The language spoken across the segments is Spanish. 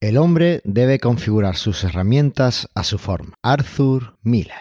El hombre debe configurar sus herramientas a su forma. Arthur Miller.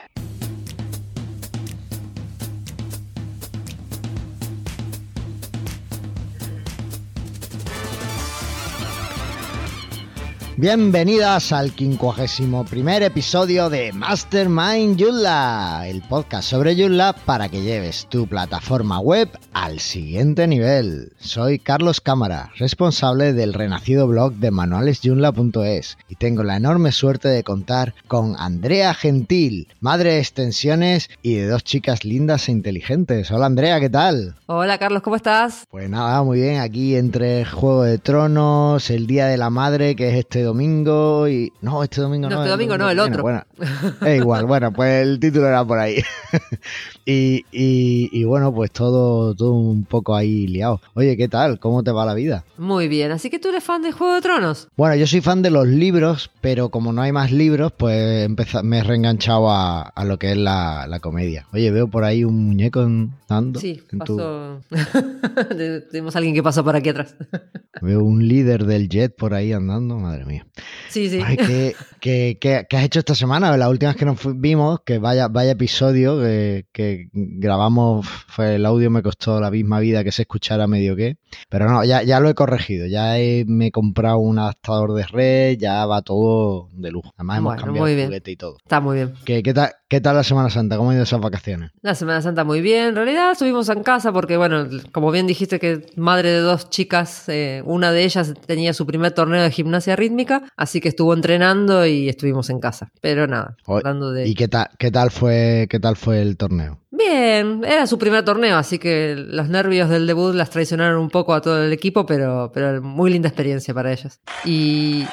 Bienvenidas al 51 episodio de Mastermind Joomla, el podcast sobre Joomla para que lleves tu plataforma web al siguiente nivel. Soy Carlos Cámara, responsable del renacido blog de manualesjoomla.es y tengo la enorme suerte de contar con Andrea Gentil, madre de extensiones y de dos chicas lindas e inteligentes. Hola Andrea, ¿qué tal? Hola Carlos, ¿cómo estás? Pues nada, muy bien, aquí entre Juego de Tronos, el Día de la Madre, que es este domingo y... No, este domingo no. No, este domingo no, el otro. Bueno, es igual, bueno, pues el título era por ahí. y, y, y, bueno, pues todo, todo un poco ahí liado. Oye, ¿qué tal? ¿Cómo te va la vida? Muy bien, así que tú eres fan de Juego de Tronos. Bueno, yo soy fan de los libros, pero como no hay más libros, pues me he reenganchado a, a, lo que es la, la, comedia. Oye, veo por ahí un muñeco andando. Sí, en pasó... tu... Tenemos a alguien que pasó por aquí atrás. veo un líder del jet por ahí andando, madre mía. Sí, sí. Ay, ¿qué, qué, qué, qué has hecho esta semana? La última vez que nos vimos, que vaya, vaya episodio que, que, grabamos, fue el audio me costó la misma vida que se escuchara medio que. Pero no, ya, ya lo he corregido. Ya he, me he comprado un adaptador de red, ya va todo de lujo. Además hemos bueno, cambiado el juguete y todo. Está muy bien. ¿Qué, qué, tal, ¿Qué tal la Semana Santa? ¿Cómo han ido esas vacaciones? La Semana Santa muy bien. En realidad estuvimos en casa porque, bueno, como bien dijiste que madre de dos chicas, eh, una de ellas tenía su primer torneo de gimnasia rítmica, así que estuvo entrenando y estuvimos en casa. Pero nada, hablando de... ¿Y qué tal, qué tal fue, qué tal fue el torneo? Bien, era su primer torneo, así que los nervios del debut las traicionaron un poco a todo el equipo, pero, pero muy linda experiencia para ellas. Y...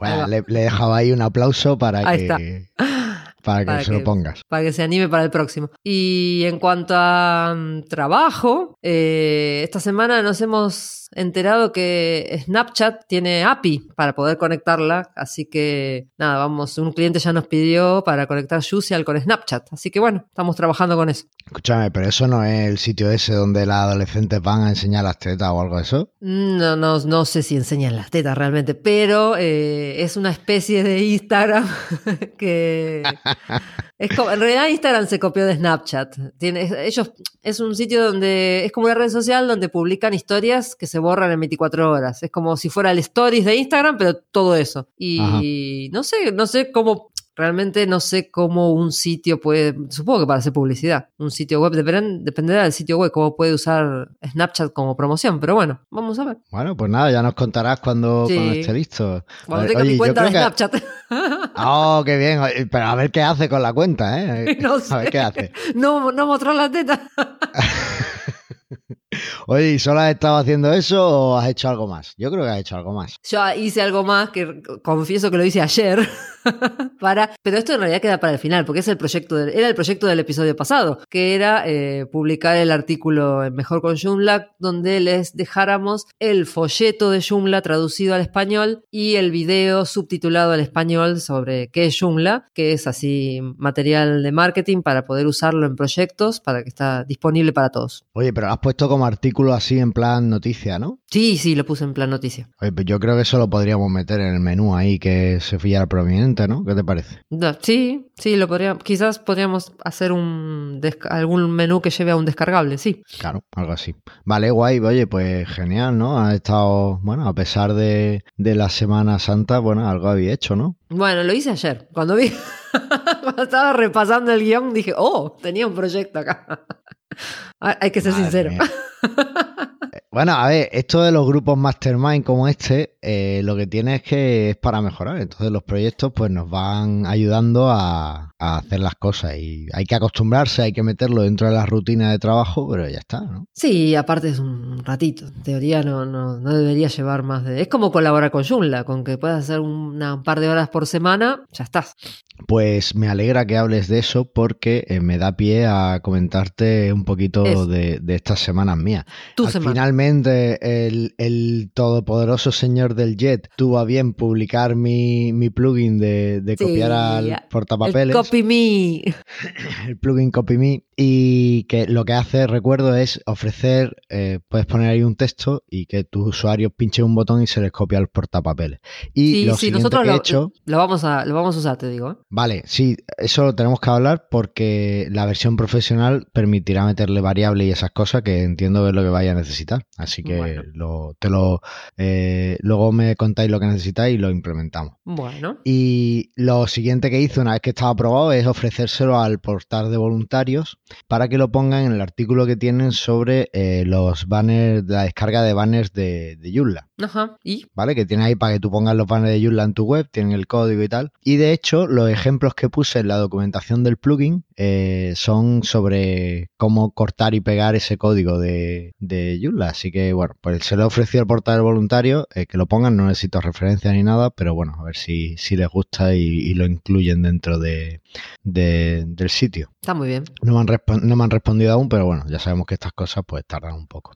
Bueno, le, le, dejaba ahí un aplauso para ahí que... Está. Para que para se que, lo pongas. Para que se anime para el próximo. Y en cuanto a um, trabajo, eh, esta semana nos hemos enterado que Snapchat tiene API para poder conectarla. Así que nada, vamos, un cliente ya nos pidió para conectar Juicial con Snapchat. Así que bueno, estamos trabajando con eso. Escúchame, pero eso no es el sitio ese donde las adolescentes van a enseñar las tetas o algo de eso. No, no, no sé si enseñan las tetas realmente, pero eh, es una especie de Instagram que es como, en realidad Instagram se copió de Snapchat. Tiene, ellos es un sitio donde es como una red social donde publican historias que se borran en 24 horas. Es como si fuera el stories de Instagram, pero todo eso. Y Ajá. no sé, no sé cómo Realmente no sé cómo un sitio puede, supongo que para hacer publicidad, un sitio web, depend, dependerá del sitio web, cómo puede usar Snapchat como promoción, pero bueno, vamos a ver. Bueno, pues nada, ya nos contarás cuando, sí. cuando esté listo. Cuando tenga Oye, mi cuenta de Snapchat. Que... Oh, qué bien, pero a ver qué hace con la cuenta, ¿eh? No sé. A ver qué hace. No, no mostrar la teta. Oye, ¿y solo has estado haciendo eso o has hecho algo más? Yo creo que has hecho algo más. Yo hice algo más que confieso que lo hice ayer. para, pero esto en realidad queda para el final, porque es el proyecto del, era el proyecto del episodio pasado, que era eh, publicar el artículo en Mejor con Joomla, donde les dejáramos el folleto de Joomla traducido al español y el video subtitulado al español sobre qué es Joomla, que es así material de marketing para poder usarlo en proyectos, para que está disponible para todos. Oye, pero has puesto como artículo así en plan noticia, ¿no? Sí, sí, lo puse en plan noticia. Oye, pues yo creo que eso lo podríamos meter en el menú ahí, que se fía prominente, ¿no? ¿Qué te parece? No, sí, sí, lo podríamos, quizás podríamos hacer un algún menú que lleve a un descargable, sí. Claro, algo así. Vale, guay, oye, pues genial, ¿no? Ha estado, bueno, a pesar de, de la Semana Santa, bueno, algo había hecho, ¿no? Bueno, lo hice ayer. Cuando vi, cuando estaba repasando el guion, dije, oh, tenía un proyecto acá. Hay que ser Madre sincero. Bueno, a ver, esto de los grupos mastermind como este, eh, lo que tiene es que es para mejorar. Entonces los proyectos pues nos van ayudando a, a, hacer las cosas y hay que acostumbrarse, hay que meterlo dentro de la rutina de trabajo, pero ya está, ¿no? Sí, aparte es un ratito. En teoría no, no, no debería llevar más de... Es como colaborar con Joomla, con que puedas hacer una, un par de horas por semana, ya estás. Pues me alegra que hables de eso porque eh, me da pie a comentarte un poquito de, de estas semanas mías. Tu Al- semana. Finalmente, el, el todopoderoso señor del Jet tuvo a bien publicar mi, mi plugin de, de Sí, copiar al El portapapeles. copy me. el plugin CopyMe y que lo que hace, recuerdo, es ofrecer, eh, puedes poner ahí un texto y que tus usuarios pinchen un botón y se les copia los portapapeles. Y Sí, lo sí, siguiente nosotros que he lo, hecho, lo vamos a, lo vamos a usar, te digo. ¿eh? vale, sí, eso lo tenemos que hablar porque la versión profesional permitirá meterle variable y esas cosas que entiendo que es lo que vaya a necesitar. Así que Bueno. lo, te lo, eh, luego me contáis lo que necesitáis y lo implementamos. Bueno, Y lo siguiente que hice una vez que estaba aprobado es ofrecérselo al portal de voluntarios para que lo pongan en el artículo que tienen sobre eh, los banners, la descarga de banners de, de Joomla. Ajá. ¿Y? ¿Vale? Que tiene ahí para que tú pongas los banners de Joomla en tu web, tienen el código y tal. Y de hecho, los ejemplos que puse en la documentación del plugin eh, son sobre cómo cortar y pegar ese código de, de Joomla. Así que, bueno, pues se lo he ofrecido al portal de voluntarios eh, que lo pongan, no necesito referencia ni nada, pero bueno, a ver si, si les gusta y, y lo incluyen dentro de, de- del sitio. Está muy bien. No me, han no me han respondido aún, pero bueno, ya sabemos que estas cosas pues tardan un poco.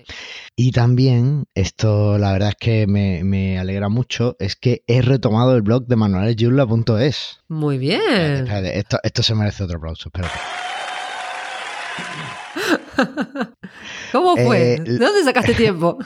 Y también, esto la verdad es que me, me alegra mucho, es que he retomado el blog de manualesyula.es. Muy bien. Espérate, espérate, esto, esto se merece otro aplauso, espérate. ¿Cómo fue? Eh, ¿De dónde sacaste tiempo?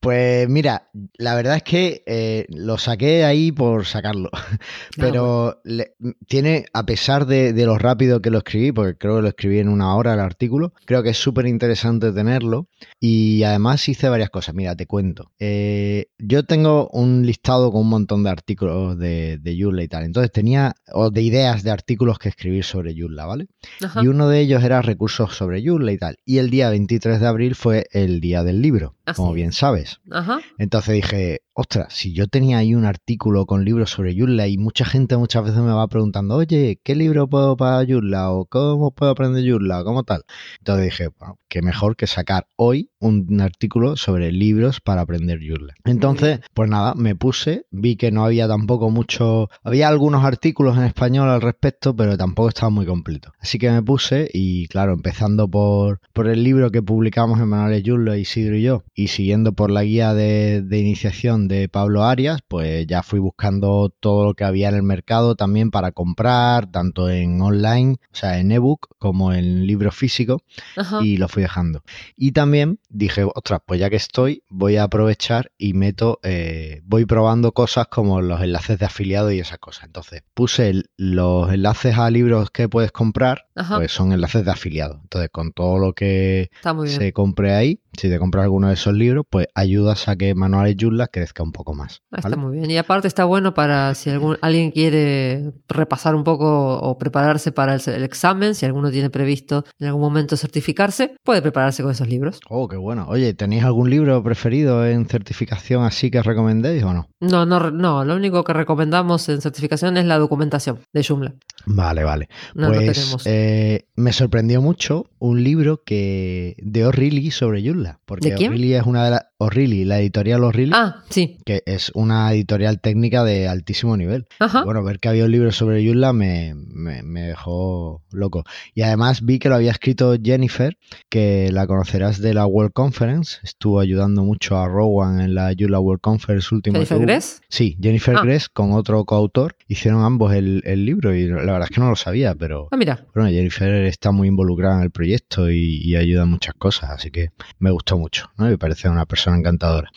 Pues mira, la verdad es que eh, lo saqué ahí por sacarlo, pero le- tiene, a pesar de, de lo rápido que lo escribí, porque creo que lo escribí en una hora el artículo, creo que es súper interesante tenerlo y además hice varias cosas. Mira, te cuento. Eh, yo tengo un listado con un montón de artículos de, de Joomla y tal, entonces tenía, o de ideas de artículos que escribir sobre Joomla, ¿vale? Ajá. Y uno de ellos era recursos sobre Joomla y tal. Y el día 23 de abril fue el día del libro, Ah, como bien sabes. Ajá. Entonces dije, ostras, si yo tenía ahí un artículo con libros sobre Joomla y mucha gente muchas veces me va preguntando, oye, ¿qué libro puedo para Joomla? ¿O cómo puedo aprender Joomla? ¿O cómo tal? Entonces dije, bueno, qué mejor que sacar hoy un artículo sobre libros para aprender Joomla. Entonces, pues nada, me puse, vi que no había tampoco mucho, había algunos artículos en español al respecto, pero tampoco estaba muy completo. Así que me puse y claro, empezando por, por el libro que publicamos en Manuales Isidro y yo, y siguiendo por la guía de, de iniciación de Pablo Arias, pues ya fui buscando todo lo que había en el mercado también para comprar, tanto en online, o sea, en ebook, como en libro físico Ajá. y lo fui dejando. Y también dije, ostras, pues ya que estoy, voy a aprovechar y meto, eh, voy probando cosas como los enlaces de afiliado y esas cosas. Entonces puse el- los enlaces a libros que puedes comprar, Ajá. pues son enlaces de afiliado. Entonces con todo lo que se compre ahí, si te compras alguno de esos libros, pues ayudas a que Manuales Joomla crezca un poco más. Ah, Está muy bien. Y aparte está bueno para si algún, alguien quiere repasar un poco o prepararse para el, el examen, si alguno tiene previsto en algún momento certificarse, puede prepararse con esos libros. Oh, qué bueno. Oye, ¿tenéis algún libro preferido en certificación así que recomendéis o no? No, no, no. Lo único que recomendamos en certificación es la documentación de Joomla. Vale, vale. No, no pues tenemos. eh, me sorprendió mucho un libro que de O'Reilly sobre Joomla. Porque ¿De quién? O'Reilly es una de las. O'Reilly, la editorial O'Reilly, Ah, sí. que es una editorial técnica de altísimo nivel. Ajá. Bueno, ver que había un libro sobre Joomla me, me, me dejó loco. Y además vi que lo había escrito Jennifer, que la conocerás de la World Conference. Estuvo ayudando mucho a Rowan en la Joomla World Conference última Jennifer. Gress. Sí, Jennifer Ah. Gress con otro coautor. Hicieron ambos el, el libro y la verdad es que no lo sabía, pero Ah, mira. bueno, Jennifer está muy involucrada en el proyecto y, y ayuda en muchas cosas, así que me gustó mucho, ¿no? Me parece una persona encantadora.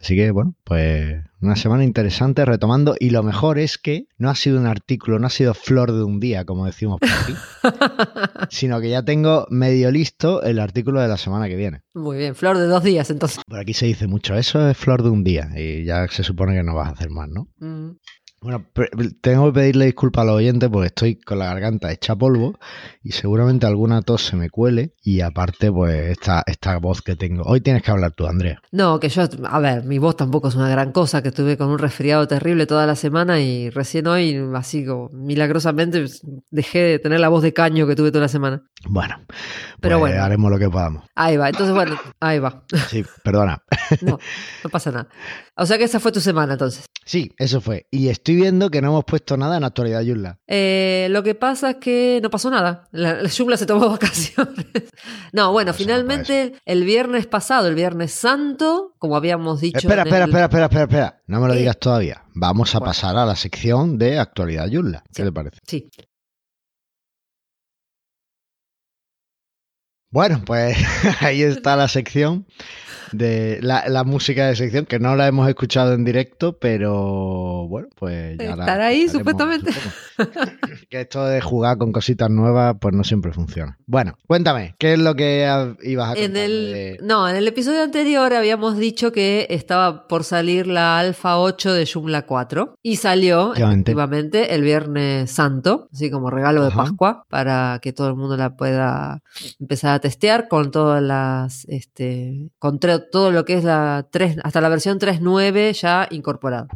Así que, bueno, pues una semana interesante retomando y lo mejor es que no ha sido un artículo, no ha sido flor de un día, como decimos por aquí, sino que ya tengo medio listo el artículo de la semana que viene. Muy bien. Flor de dos días, entonces. Por aquí se dice mucho, eso es flor de un día y ya se supone que no vas a hacer más, ¿no? Mm. Bueno, tengo que pedirle disculpas a los oyentes porque estoy con la garganta hecha polvo y seguramente alguna tos se me cuele y aparte pues esta, esta voz que tengo. Hoy tienes que hablar tú, Andrea. No, que yo, a ver, mi voz tampoco es una gran cosa, que estuve con un resfriado terrible toda la semana y recién hoy, así como milagrosamente, pues, dejé de tener la voz de caño que tuve toda la semana. Bueno, Pero pues bueno. haremos lo que podamos. Ahí va, entonces bueno, ahí va. Sí, perdona. No, no pasa nada. O sea que esa fue tu semana entonces. Sí, eso fue. Y estoy viendo que no hemos puesto nada en actualidad Joomla. Eh, lo que pasa es que no pasó nada. La, la se tomó vacaciones. no, bueno, no finalmente el viernes pasado, el viernes santo, como habíamos dicho. Espera, espera, el- espera, espera, espera, espera. No me lo ¿Qué? digas todavía. Vamos a Bueno. pasar a la sección de actualidad Joomla. ¿Qué Sí. te parece? Sí. Bueno, pues ahí está la sección de la, la música de sección que no la hemos escuchado en directo, pero bueno, pues ya la Estará ahí, supuestamente. que esto de jugar con cositas nuevas, pues no siempre funciona. Bueno, cuéntame, ¿qué es lo que ibas a En contarme el, de- no, en el episodio anterior habíamos dicho que estaba por salir la Alfa 8 de Joomla 4 y salió Efectivamente. el Viernes Santo, así como regalo de Ajá. Pascua para que todo el mundo la pueda empezar a testear con todas las, este, con todo lo que es la 3, hasta la versión 3.9 ya incorporada.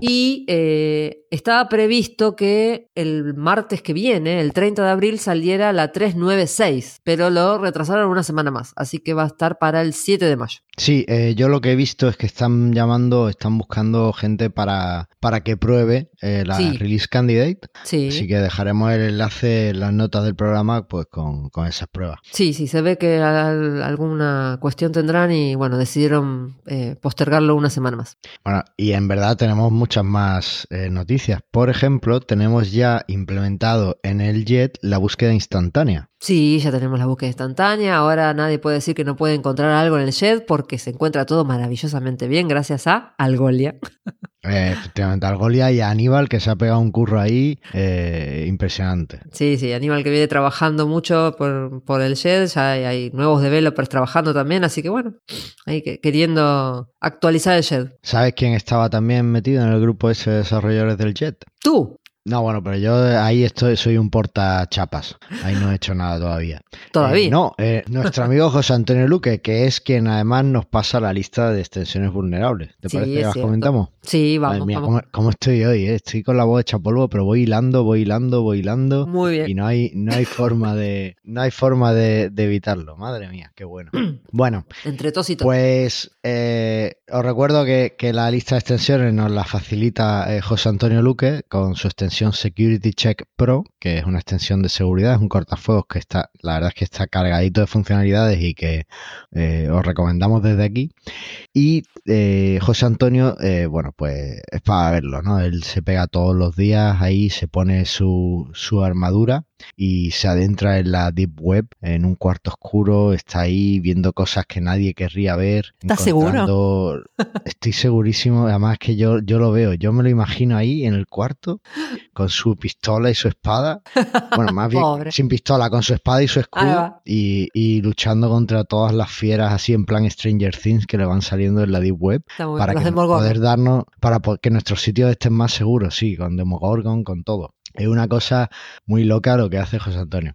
Y eh, estaba previsto que el martes que viene, el 30 de abril, saliera la 396, pero lo retrasaron una semana más, así que va a estar para el 7 de mayo. Sí, eh, yo lo que he visto es que están llamando, están buscando gente para, para que pruebe eh, la Sí. release candidate. Sí, Así que dejaremos el enlace en las notas del programa pues con, con esas pruebas. sí, sí, se ve que al- alguna cuestión tendrán y bueno, decidieron eh, postergarlo una semana más. Bueno, y en verdad tenemos muchas más eh, noticias. Por ejemplo, tenemos ya implementado en el JET la búsqueda instantánea. Sí, ya tenemos la búsqueda instantánea. Ahora nadie puede decir que no puede encontrar algo en el Shed porque se encuentra todo maravillosamente bien gracias a Algolia. Eh, efectivamente, Algolia y a Aníbal que se ha pegado un curro ahí eh, impresionante. Sí, sí, Aníbal que viene trabajando mucho por, por el Shed, ya hay, hay nuevos developers trabajando también, así que bueno, ahí que- queriendo actualizar el Shed. ¿Sabes quién estaba también metido en el grupo ese de desarrolladores del JET? Tú, No, bueno, pero yo ahí estoy, soy un porta chapas. Ahí no he hecho nada todavía. todavía. Eh, no, eh, nuestro amigo José Antonio Luque, que es quien además nos pasa la lista de extensiones vulnerables. ¿Te Sí, parece que las cierto. comentamos? Sí, Madre vamos, mía, vamos. ¿cómo, cómo estoy hoy? eh? Estoy con la voz hecha polvo, pero voy hilando, voy hilando, voy hilando. Muy bien. Y no hay, no hay forma de, no hay forma de, de evitarlo. Madre mía, qué bueno. Bueno, Entre tos y tos. pues os recuerdo que, que la lista de extensiones nos la facilita José Antonio Luque con su extensión Security Check Pro, que es una extensión de seguridad, es un cortafuegos que está, la verdad es que está cargadito de funcionalidades y que eh, os recomendamos desde aquí. Y eh, José Antonio, eh, bueno, pues es para verlo, ¿no? Él se pega todos los días ahí, se pone su, su armadura y se adentra en la deep web, en un cuarto oscuro, está ahí viendo cosas que nadie querría ver. ¿Estás seguro? Estoy segurísimo, además que yo, yo lo veo, yo me lo imagino ahí en el cuarto con su pistola y su espada. Bueno, más bien sin pistola, con su espada y su escudo y, y luchando contra todas las fieras así en plan Stranger Things que le van saliendo en la deep web para que poder darnos para que nuestros sitios estén más seguros, sí, con Demogorgon, con todo. Es una cosa muy loca lo que hace José Antonio.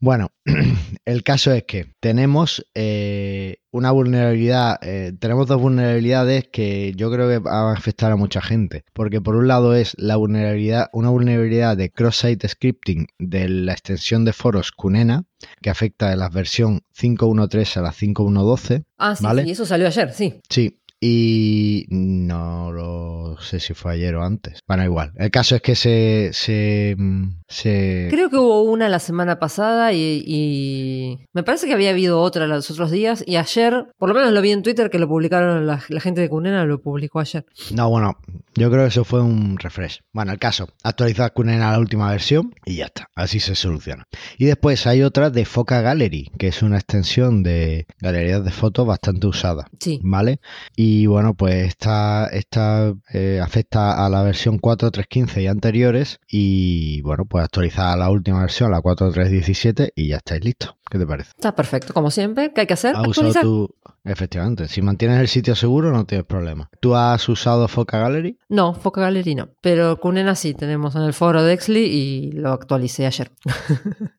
Bueno, el caso es que tenemos eh, una vulnerabilidad, eh, tenemos dos vulnerabilidades que yo creo que van a afectar a mucha gente, porque por un lado es la vulnerabilidad, una vulnerabilidad de cross-site scripting de la extensión de foros Cunena, que afecta de la versión 5.1.3 a la 5.1.12. Ah, sí, ¿vale? sí, eso salió ayer, sí. Sí, y no lo sé si fue ayer o antes. Bueno, igual. El caso es que se. se, mm, se- Creo que hubo una la semana pasada y, y me parece que había habido otra los otros días y ayer, por lo menos lo vi en Twitter que lo publicaron la, la gente de Cunena, lo publicó ayer. No, bueno, yo creo que eso fue un refresh. Bueno, el caso, actualizar Kunen a la última versión y ya está. Así se soluciona. Y después hay otra de Foca Gallery, que es una extensión de galerías de fotos bastante usada. Sí. ¿Vale? Y bueno, pues esta, esta eh, afecta a la versión 4.3.15 y anteriores. Y bueno, pues actualizar la última versión, la 4.3.17, y ya estáis listos. ¿Qué te parece? Está perfecto, como siempre. ¿Qué hay que hacer? ¿Has usado tu... Efectivamente, si mantienes el sitio seguro no tienes problema. ¿Tú has usado Foca Gallery? No, Foca Gallery no. Pero Cunena sí, tenemos en el foro de Exli y lo actualicé ayer.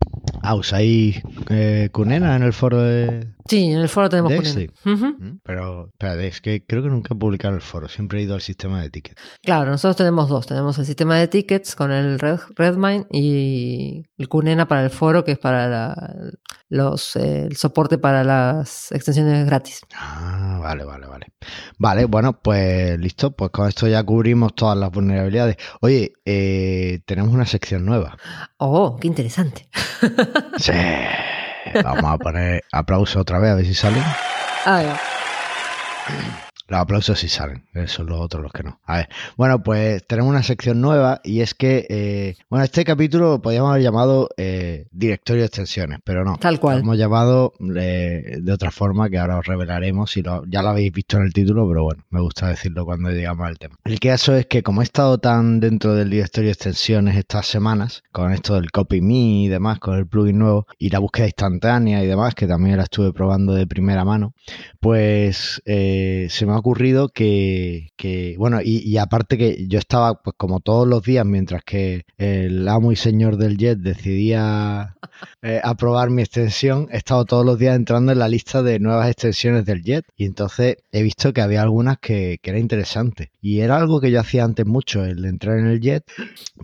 Ah, ¿usáis eh, Cunena en el foro de...? Sí, en el foro tenemos ¿De. Mm, Pero, espérate, es que creo que nunca he publicado el foro. Siempre he ido al sistema de tickets. Claro, nosotros tenemos dos. Tenemos el sistema de tickets con el Red, Redmine y el Cunena para el foro, que es para la- los, eh, el soporte para las extensiones gratis. Ah, vale, vale, vale. Vale, bueno, pues listo. Pues con esto ya cubrimos todas las vulnerabilidades. Oye, eh, tenemos una sección nueva. Oh, qué interesante. Sí. Vamos a poner aplauso otra vez a ver si salen. Ah, ya. Los aplausos sí salen, son los otros los que no. A ver, bueno, pues tenemos una sección nueva y es que, eh, bueno, este capítulo lo podríamos haber llamado eh, Directorio de Extensiones, pero no. Tal cual. Lo hemos llamado eh, de otra forma que ahora os revelaremos, si lo, ya lo habéis visto en el título, pero bueno, me gusta decirlo cuando llegamos al tema. El caso es que como he estado tan dentro del Directorio de Extensiones estas semanas, con esto del Copy Me y demás, con el plugin nuevo y la búsqueda instantánea y demás, que también la estuve probando de primera mano, pues se me ha ocurrido que, que bueno, y, y aparte que yo estaba, pues como todos los días, mientras que el amo y señor del jet decidía eh, aprobar mi extensión, he estado todos los días entrando en la lista de nuevas extensiones del jet y entonces he visto que había algunas que, que era interesante. Y era algo que yo hacía antes mucho, el entrar en el jet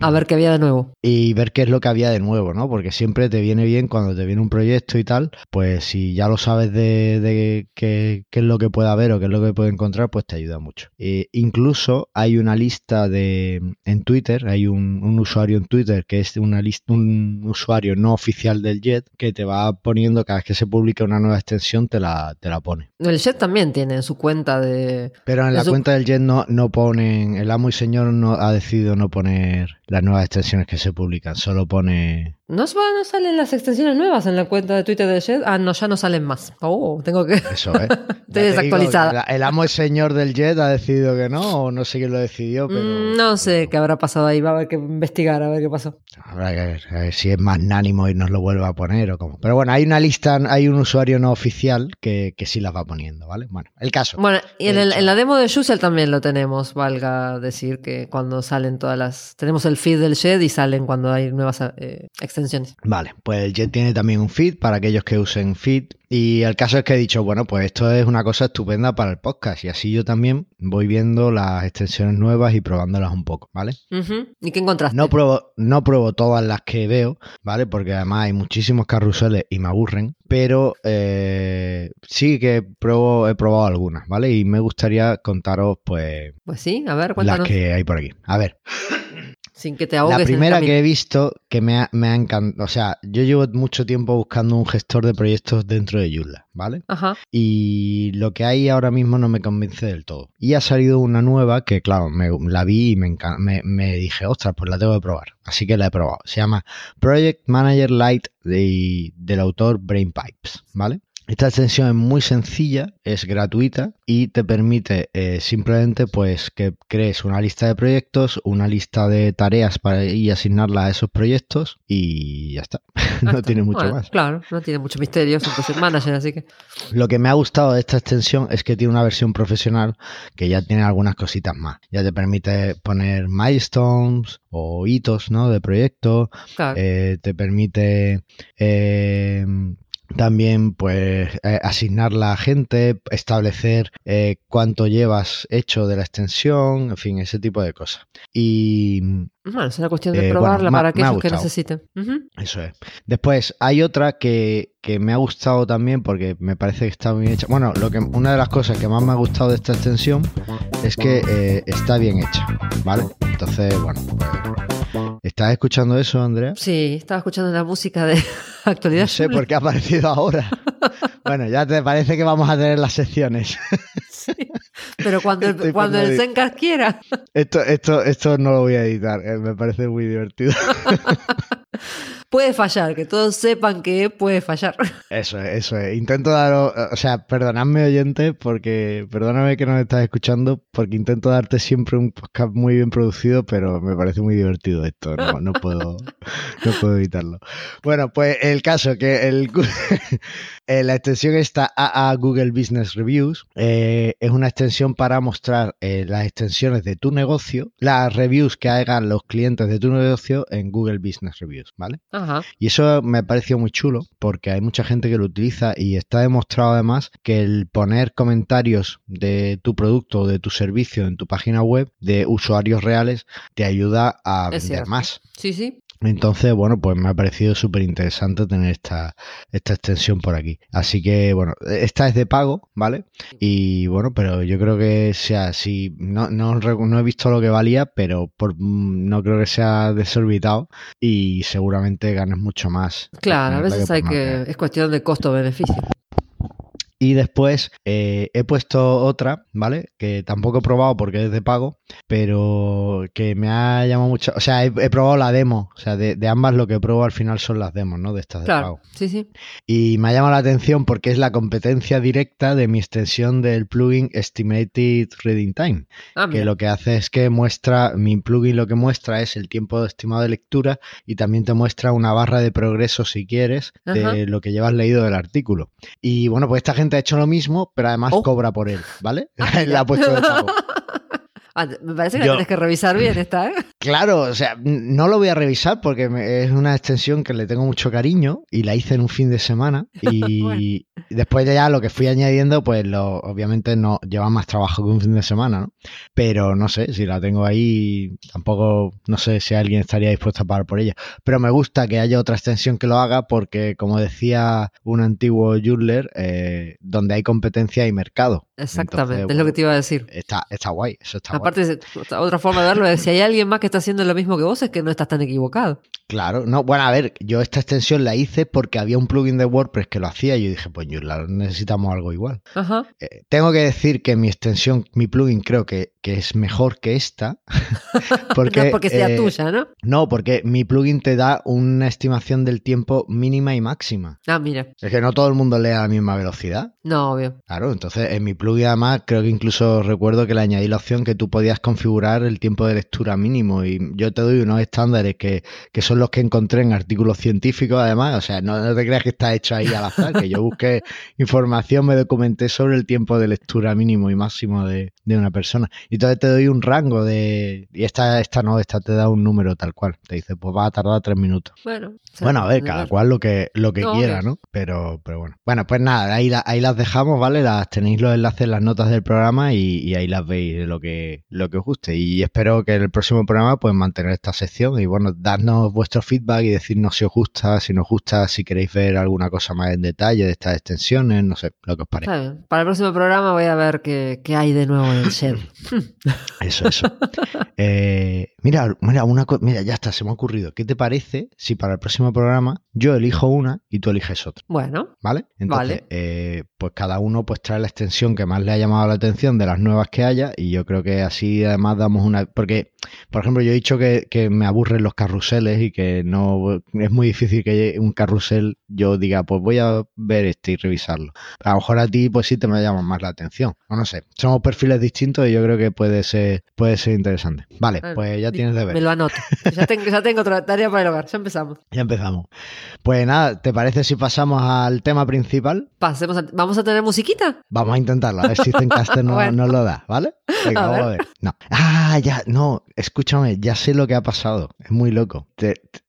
A ver qué había de nuevo. y ver qué es lo que había de nuevo, ¿no? Porque siempre te viene bien cuando te viene un proyecto y tal, pues si ya lo sabes de, de qué, qué es lo que puede haber o qué es lo que puede encontrar, pues te ayuda mucho. Eh, incluso hay una lista de en Twitter, hay un, un usuario en Twitter que es una lista, un usuario no oficial del Jet que te va poniendo cada vez que se publica una nueva extensión te la, te la pone. El Jet también tiene en su cuenta de. Pero en la cuenta del Jet no, no ponen, el amo y señor no ha decidido no poner las nuevas extensiones que se publican, solo pone ¿No, salen las extensiones nuevas en la cuenta de Twitter de Jet? Ah, no, ya no salen más. Oh, tengo que. Eso, ¿eh? Digo, desactualizada. el, el amo y señor del Jet ha decidido que no, o no sé quién lo decidió, pero. Mm, no sé qué habrá pasado ahí. Va a haber que investigar a ver qué pasó. Habrá que ver, a ver si es magnánimo y nos lo vuelve a poner o cómo. Pero bueno, hay una lista, hay un usuario no oficial que, que sí las va poniendo, ¿vale? Bueno, el caso. Bueno, y en, el- la demo de Yusel también lo tenemos, valga decir que cuando salen todas las... Tenemos el feed del Jet y salen cuando hay nuevas eh, extensiones. Vale, pues el Jet tiene también un feed para aquellos que usen feed. Y el caso es que he dicho, bueno, pues esto es una cosa estupenda para el podcast. Y así yo también voy viendo las extensiones nuevas y probándolas un poco, ¿vale? ¿Y qué encontraste? No pruebo, no pruebo todas las que veo, ¿vale? Porque además hay muchísimos carruseles y me aburren. Pero eh, sí que pruebo, he probado algunas, ¿vale? Y me gustaría contaros, pues, Pues sí, a ver, las cuéntanos. que hay por aquí. A ver, Sin que te ahogues. la primera que he visto que me ha, me ha encantado, o sea, yo llevo mucho tiempo buscando un gestor de proyectos dentro de Joomla, ¿vale? Ajá. y lo que hay ahora mismo no me convence del todo. Y ha salido una nueva que, claro, me, la vi y me, me, me dije, ostras, pues la tengo que probar. Así que la he probado. Se llama Project Manager Lite de- del autor Brain Pipes, ¿vale? Esta extensión es muy sencilla, es gratuita y te permite eh, simplemente pues que crees una lista de proyectos, una lista de tareas para y asignarlas a esos proyectos y ya está. no tiene mucho Bueno, más. Claro, no tiene mucho misterio, project manager, así que. Lo que me ha gustado de esta extensión es que tiene una versión profesional que ya tiene algunas cositas más. Ya te permite poner milestones o hitos ¿no? de proyecto. Claro. Eh, te permite eh, también pues eh, asignarla a gente, establecer eh, cuánto llevas hecho de la extensión, en fin, ese tipo de cosas. Y Bueno, será cuestión de eh, bueno, probarla ha- para aquellos que necesiten. Ujú. Eso es. Después, hay otra que, que me ha gustado también porque me parece que está bien hecha. Bueno, lo que, una de las cosas que más me ha gustado de esta extensión es que eh, está bien hecha, ¿vale? Entonces, bueno, pues, ¿estás escuchando eso, Andrea? Sí, estaba escuchando la música de actualidad. No sé por qué ha aparecido ahora. Bueno, ya te parece que vamos a tener las secciones. Sí. Pero cuando el, Estoy cuando el. Zencast quiera. Esto, esto, esto no lo voy a editar, eh, me parece muy divertido. Puede fallar, que todos sepan que puede fallar. Eso es, eso es. Intento daros, o sea, perdonadme oyentes, porque perdóname que nos estás escuchando, porque intento darte siempre un podcast muy bien producido, pero me parece muy divertido esto, no, no puedo, no puedo evitarlo. Bueno, pues el caso que el, eh, la extensión esta AA Google Business Reviews eh, es una extensión para mostrar eh, las extensiones de tu negocio, las reviews que hagan los clientes de tu negocio en Google Business Reviews, ¿vale? Ajá. Y eso me ha parecido muy chulo porque hay mucha gente que lo utiliza y está demostrado además que el poner comentarios de tu producto o de tu servicio en tu página web de usuarios reales te ayuda a Es vender cierto. más. Sí, sí. Entonces, bueno, pues me ha parecido súper interesante tener esta, esta extensión por aquí. Así que, bueno, esta es de pago, ¿vale? Y bueno, pero yo creo que sea así. No, no, no he visto lo que valía, pero por, no creo que sea desorbitado y seguramente ganes mucho más. Claro, a veces hay que. Es cuestión de costo-beneficio. Y después eh, he puesto otra, ¿vale? Que tampoco he probado porque es de pago, pero que me ha llamado mucho. O sea, he, he probado la demo. O sea, de, de ambas lo que probado al final son las demos, ¿no? De estas de Claro, pago. sí, sí. Y me ha llamado la atención porque es la competencia directa de mi extensión del plugin Estimated Reading Time. Ah, Que mira. lo que hace es que muestra, mi plugin lo que muestra es el tiempo estimado de lectura y también te muestra una barra de progreso si quieres de lo que llevas leído del artículo. Y bueno, pues esta gente ha hecho lo mismo, pero además Oh. cobra por él, ¿vale? Ah, La ha puesto de pago. Ah, me parece que Yo- la tienes que revisar bien esta, ¿eh? Claro, o sea, no lo voy a revisar porque es una extensión que le tengo mucho cariño y la hice en un fin de semana y Bueno. después ya lo que fui añadiendo, pues lo, obviamente no lleva más trabajo que un fin de semana, ¿no? Pero no sé, si la tengo ahí, tampoco, no sé si alguien estaría dispuesto a pagar por ella. Pero me gusta que haya otra extensión que lo haga porque, como decía un antiguo Joomla, eh, donde hay competencia hay mercado. Exactamente, Entonces, es lo que te iba a decir. Está, está guay, eso está guay. Aparte, otra forma de verlo es si hay alguien más que está haciendo lo mismo que vos, es que no estás tan equivocado. Claro, no, bueno, a ver, yo esta extensión la hice porque había un plugin de WordPress que lo hacía y yo dije, pues necesitamos algo igual. Ajá. Eh, tengo que decir que mi extensión, mi plugin creo que, que es mejor que esta. porque, no porque sea eh, tuya, ¿no? No, porque mi plugin te da una estimación del tiempo mínima y máxima. Ah, mira. Es que no todo el mundo lee a la misma velocidad. No, obvio. Claro, entonces en mi plugin además creo que incluso recuerdo que le añadí la opción que tú podías configurar el tiempo de lectura mínimo y yo te doy unos estándares que, que son los que encontré en artículos científicos además, o sea, no, no te creas que está hecho ahí al azar, que yo busqué información, me documenté sobre el tiempo de lectura mínimo y máximo de, de una persona y entonces te doy un rango de... y esta, esta no, esta te da un número tal cual, te dice pues va a tardar tres minutos. Bueno. o sea, Bueno, a ver, cada cual lo que, lo que No, quiera. ¿no? Pero, pero bueno. Bueno, pues nada, ahí, la- ahí las dejamos, ¿vale? Las tenéis los enlaces en las notas del programa y, y ahí las veis lo que, lo que os guste. Y espero que en el próximo programa pues mantener esta sección y bueno, dadnos vuestro feedback y decirnos si os gusta, si no os gusta, si queréis ver alguna cosa más en detalle de estas extensiones, no sé, lo que os bien. Para el próximo programa voy a ver qué, qué hay de nuevo en el shed. Eso, eso. Eh, mira, mira, una mira, ya está, se me ha ocurrido. ¿Qué te parece si para el próximo programa yo elijo una y tú eliges otra? Bueno, ¿Vale? Entonces, Vale. eh, pues cada uno pues trae la extensión que más le ha llamado la atención de las nuevas que haya y yo creo que así además damos una... Porque, por ejemplo, yo he dicho que, que me aburren los carruseles y que no es muy difícil que un carrusel yo diga, pues voy a ver este y revisarlo. A lo mejor a ti pues sí te me llama más la atención. O no sé, somos perfiles distintos y yo creo que puede ser, puede ser interesante. Vale, pues ya di- tienes deber. me lo anoto. Ya tengo, ya tengo otra tarea para el hogar. Ya empezamos. Ya empezamos. Pues nada, ¿te parece si pasamos al tema principal? Pasemos a- ¿Vamos a tener musiquita? Vamos a intentarlo, a ver si Zencaster no, Bueno. nos lo da, ¿vale? Venga, A vamos a ver. ver. No. Ah, ya, no, escúchame, ya sé lo que ha pasado. Es muy loco. Te, te-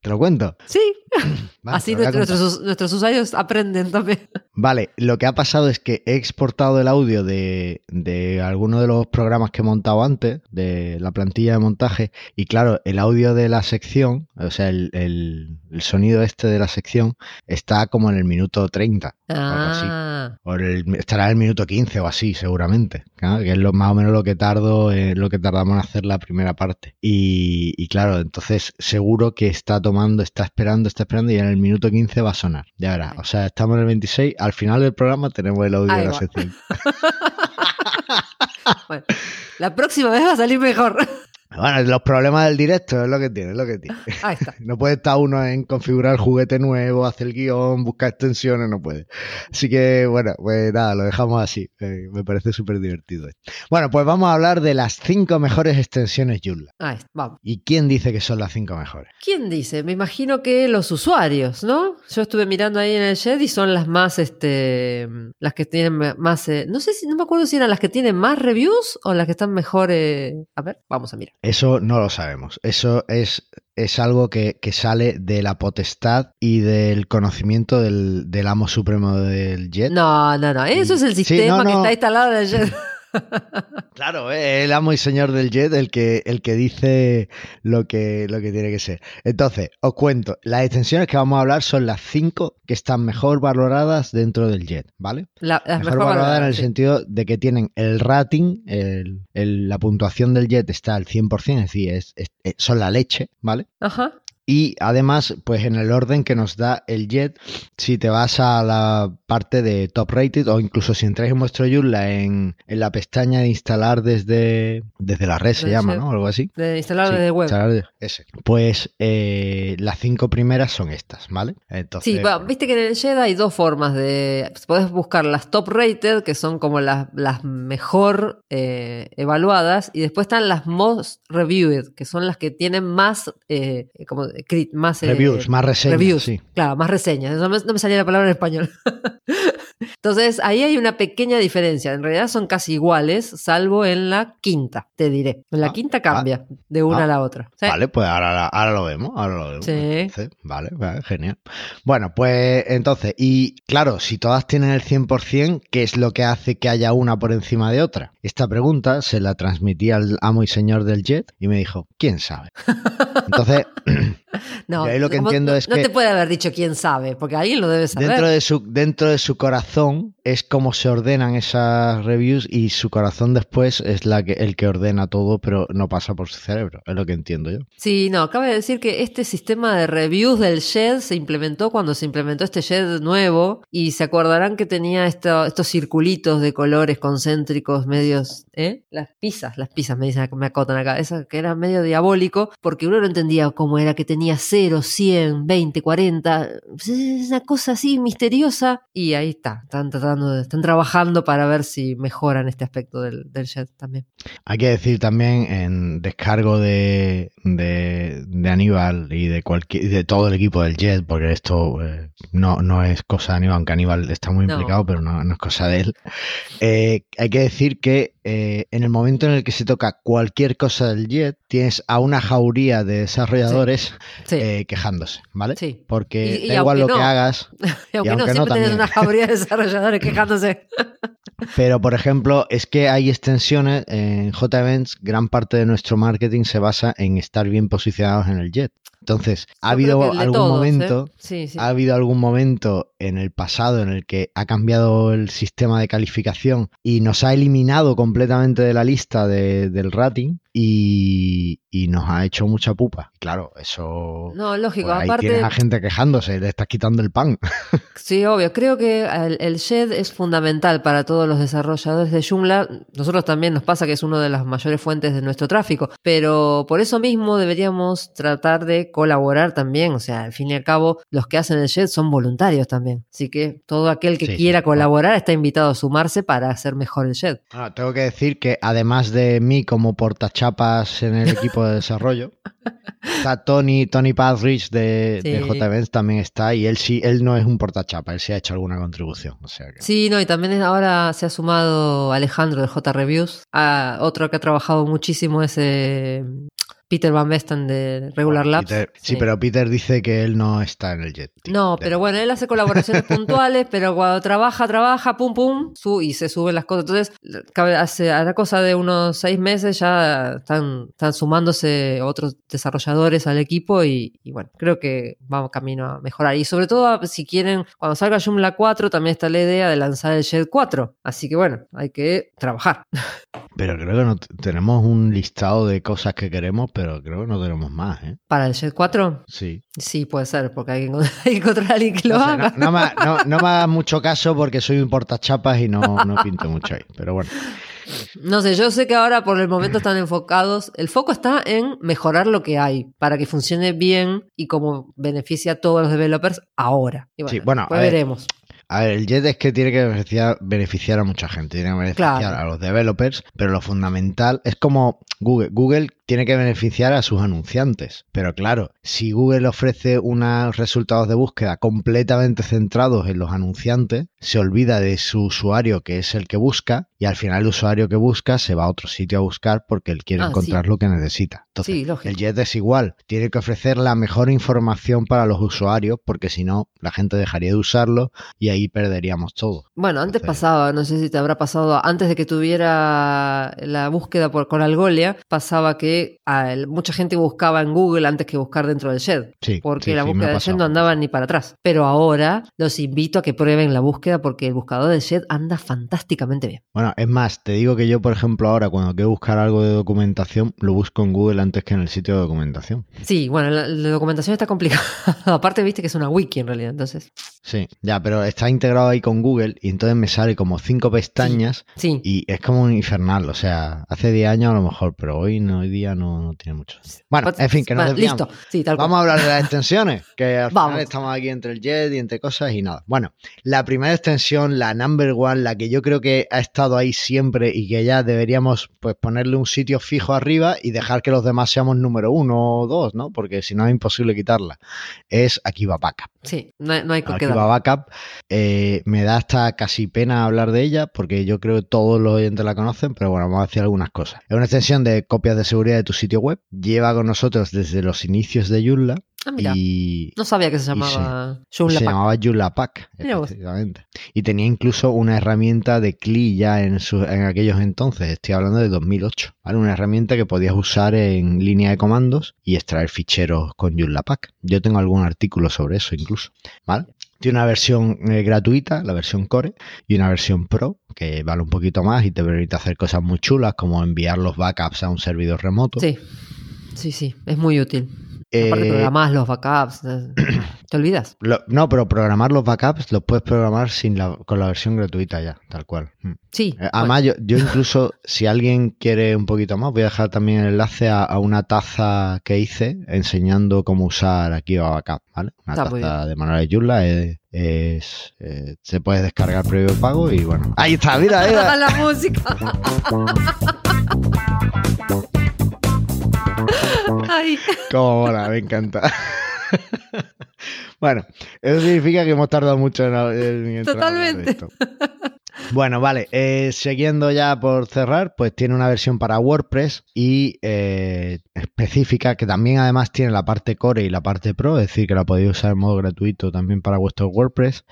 te lo cuento. Sí. Vale, Así nuestros, usuarios aprenden también. Vale, lo que ha pasado es que he exportado el audio de, de alguno de los programas que he montado antes, de la plantilla de montaje, y claro, el audio de la sección, o sea, el, el- el sonido este de la sección, está como en el minuto 30. algo así. Ah, O el- estará en el minuto 15 o así, seguramente. Claro, que es lo, más o menos lo que tardo, eh, lo que tardamos en hacer la primera parte. Y, y claro, entonces seguro que está tomando, está esperando, está esperando y en el minuto 15 va a sonar. Ya verás. O sea, estamos en el 26. Al final del programa tenemos el audio Ahí de la va. sección. bueno. La próxima vez va a salir mejor. Bueno, los problemas del directo es lo que tiene, es lo que tiene. Ahí está. No puede estar uno en configurar juguete nuevo, hacer el guion, buscar extensiones, no puede. Así que, bueno, pues nada, lo dejamos así. Eh, me parece súper divertido. esto. Bueno, pues vamos a hablar de las cinco mejores extensiones Joomla. Ahí está. Vamos. ¿Y quién dice que son las cinco mejores? ¿Quién dice? Me imagino que los usuarios, ¿no? Yo estuve mirando ahí en el shed y son las más, este, las que tienen más, eh, no sé si, no me acuerdo si eran las que tienen más reviews o las que están mejor, eh, a ver, vamos a mirar. Eso no lo sabemos. Eso es es algo que, que sale de la potestad y del conocimiento del, del amo supremo del jet. No, no, no. Eso es el Sí, sistema no, que no. está instalado en el jet. Claro, eh, el amo y señor del jet, el que, el que dice lo que, lo que tiene que ser. Entonces, os cuento, las extensiones que vamos a hablar son las cinco que están mejor valoradas dentro del jet, ¿vale? La, las Mejor, mejor valorada en valoradas, el sí. sentido de que tienen el rating, el- el- la puntuación del jet está al 100%, es decir, es- es- son la leche, ¿vale? Ajá. Y además, pues en el orden que nos da el jet, si te vas a la parte de top rated o incluso si entráis en vuestro Joomla en, en la pestaña de instalar desde, desde la red se llama. ¿no? Algo así. De instalar Sí, desde web. instalar de- ese. Pues eh, las cinco primeras son estas, ¿vale? Entonces, Sí, va, viste que en el Jet hay dos formas de. Podés buscar las top rated, que son como las, las mejor eh, evaluadas, y después están las most reviewed, que son las que tienen más. eh, como, más eh, reviews, más reseñas, reviews, sí. claro, más reseñas. No me, no me salía la palabra en español. Entonces, ahí hay una pequeña diferencia. En realidad son casi iguales, salvo en la quinta, te diré. En la Ah, quinta cambia de una ah, a la otra. Sí. Vale, pues ahora, ahora lo vemos, ahora lo vemos. Sí. Vale, vale, genial. Bueno, pues entonces, y claro, si todas tienen el 100%, ¿qué es lo que hace que haya una por encima de otra? Esta pregunta se la transmití al amo y señor del jet y me dijo, ¿quién sabe? Entonces, No, ahí lo que como- entiendo no, es no que- te puede haber dicho quién sabe, porque alguien lo debe saber. dentro de, su, dentro de su corazón es como se ordenan esas reviews y su corazón después es el que ordena todo, pero no pasa por su cerebro, es lo que entiendo yo. Sí, no, cabe decir que este sistema de reviews del Shed se implementó cuando se implementó este Shed nuevo y se acordarán que tenía esto- estos circulitos de colores concéntricos medios, ¿eh? Las pizzas, las pizzas me dicen, me acotan acá, eso que era medio diabólico porque uno no entendía cómo era que tenía 0, 100, 20, 40, es una cosa así misteriosa y ahí está, están tratando de, están trabajando para ver si mejoran este aspecto del, del Shed también. Hay que decir también en descargo de, de, de Aníbal y de cualquier de todo el equipo del Jet, porque esto eh, no, no es cosa de Aníbal, aunque Aníbal está muy No. implicado, pero no, no es cosa de él. Eh, hay que decir que eh, en el momento en el que se toca cualquier cosa del Jet, tienes a una jauría de desarrolladores Sí. eh, quejándose, ¿vale? Sí. Porque Y- y da igual lo que hagas, Y aunque, aunque no, siempre también. una jauría de desarrolladores quejándose. Pero, por ejemplo, es que hay extensiones en JEvents, gran parte de nuestro marketing se basa en estar bien posicionados en el jet. Entonces, ha Yo habido algún todos, momento, ¿eh? Sí, sí. ha habido algún momento en el pasado en el que ha cambiado el sistema de calificación y nos ha eliminado completamente de la lista de- del rating y, y nos ha hecho mucha pupa. Claro, eso... No, lógico. pues ahí Aparte, tienes a gente quejándose, le estás quitando el pan. sí, obvio. Creo que el, el Shed es fundamental para todos los desarrolladores de Joomla. Nosotros también nos pasa que es una de las mayores fuentes de nuestro tráfico. Pero por eso mismo deberíamos tratar de colaborar también. O sea, al fin y al cabo, los que hacen el Shed son voluntarios también. Así que todo aquel que Sí, quiera sí. colaborar está invitado a sumarse para hacer mejor el Shed. Ah, tengo que decir que además de mí como portachapas en el equipo de desarrollo, está Tony, Tony Padrich de, Sí. de JVents también está y él sí, él no es un portachapa, él sí ha hecho alguna contribución. O sea que... Sí, no, y también ahora se ha sumado Alejandro de J Reviews. A otro que ha trabajado muchísimo es eh, Peter Van Vesten de Regular Bueno, Labs. Peter- sí, pero Peter dice que él no está en el jet. No, pero bueno, él hace colaboraciones puntuales, pero cuando trabaja, trabaja, pum, pum, su, y se suben las cosas. Entonces, hace a la cosa de unos seis meses ya están, están sumándose otros desarrolladores al equipo y, y bueno, creo que vamos camino a mejorar. Y sobre todo, si quieren, cuando salga Joomla 4, también está la idea de lanzar el Shed 4. Así que bueno, hay que trabajar. Pero creo que no tenemos un listado de cosas que queremos, pero creo que no tenemos más, ¿eh? ¿Para el Shed 4? Sí. Sí, puede ser, porque hay que encontrar, hay que encontrar a alguien que lo No, haga. no- no me, no- no me hagas mucho caso porque soy un portachapas y no, no pinto mucho ahí. Pero bueno. No sé, yo sé que ahora por el momento están enfocados, el foco está en mejorar lo que hay para que funcione bien y como beneficia a todos los developers ahora. Y bueno, Sí, bueno, a ver, veremos. A ver, el Jet es que tiene que beneficiar, beneficiar a mucha gente, tiene que beneficiar Claro. a los developers, pero lo fundamental es como Google. Google tiene que beneficiar a sus anunciantes, pero claro, si Google ofrece unos resultados de búsqueda completamente centrados en los anunciantes, se olvida de su usuario que es el que busca y al final el usuario que busca se va a otro sitio a buscar porque él quiere Ah, encontrar sí. lo que necesita. Entonces, Sí, el JET es igual, tiene que ofrecer la mejor información para los usuarios porque si no, la gente dejaría de usarlo y ahí perderíamos todo. Bueno, antes Entonces- pasaba, no sé si te habrá pasado, antes de que tuviera la búsqueda por, con Algolia, pasaba que ah, mucha gente buscaba en Google antes que buscar dentro del Shed. Sí, Porque la búsqueda del pasado. no andaba ni para atrás. Pero ahora los invito a que prueben la búsqueda porque el buscador del Shed anda fantásticamente bien. Bueno, es más, te digo que yo, por ejemplo, ahora cuando quiero buscar algo de documentación, lo busco en Google antes que en el sitio de documentación. Sí, bueno, la, la documentación está complicada. Aparte, viste que es una wiki en realidad, entonces. Sí, ya, pero está integrado ahí con Google y entonces me sale como cinco pestañas Sí. y es como un infernal. O sea, hace 10 años a lo mejor, pero hoy no, hoy día no, no tiene mucho. Bueno, en fin, que nos desviamos. Listo, sí, tal cual. Vamos a hablar de las extensiones, que al Vamos. final estamos aquí entre el Jet y entre cosas y nada. Bueno, la primera extensión, la number one, la que yo creo que ha estado ahí siempre y que ya deberíamos pues ponerle un sitio fijo arriba y dejar que los demás seamos número uno o dos, ¿no? Porque si no es imposible quitarla. Es Akiva Backup. Sí, no, hay- no hay qué Akiva. Backup eh, me da hasta casi pena hablar de ella porque yo creo que todos los oyentes la conocen, pero bueno, vamos a decir algunas cosas. Es una extensión de copias de seguridad de tu sitio web. Lleva con nosotros desde los inicios de Joomla Ah, mira. y, No sabía que se llamaba se llamaba efectivamente. Y tenía incluso una herramienta de CLI ya en, su- en aquellos entonces, estoy hablando de 2008, ¿vale? Una herramienta que podías usar en línea de comandos y extraer ficheros con Joomla Pack. Yo tengo algún artículo sobre eso incluso, ¿vale? Tiene una versión eh, gratuita, la versión Core, y una versión Pro, que vale un poquito más y te permite hacer cosas muy chulas, como enviar los backups a un servidor remoto. Sí, sí, sí, es muy útil. Aparte Eh, programás los backups, eh, te olvidas. Lo- no, pero programar los backups los puedes programar sin la, con la versión gratuita ya, tal cual. Mm. Sí, Eh, bueno, Además, yo, yo incluso, si alguien quiere un poquito más, voy a dejar también el enlace a, a una taza que hice enseñando cómo usar aquí a Backup, ¿vale? Una Está taza de Manuel de Joomla, es, es, eh, se puede descargar previo pago y bueno. Ahí está, mira, mira. la música. Ay, Cómo mola, me encanta. bueno, eso significa que hemos tardado mucho en, en- en entrar de Totalmente. esto. Bueno, vale, eh, siguiendo ya por cerrar, pues tiene una versión para WordPress y eh, específica que también además tiene la parte core y la parte pro, es decir, que la podéis usar en modo gratuito también para vuestro WordPress,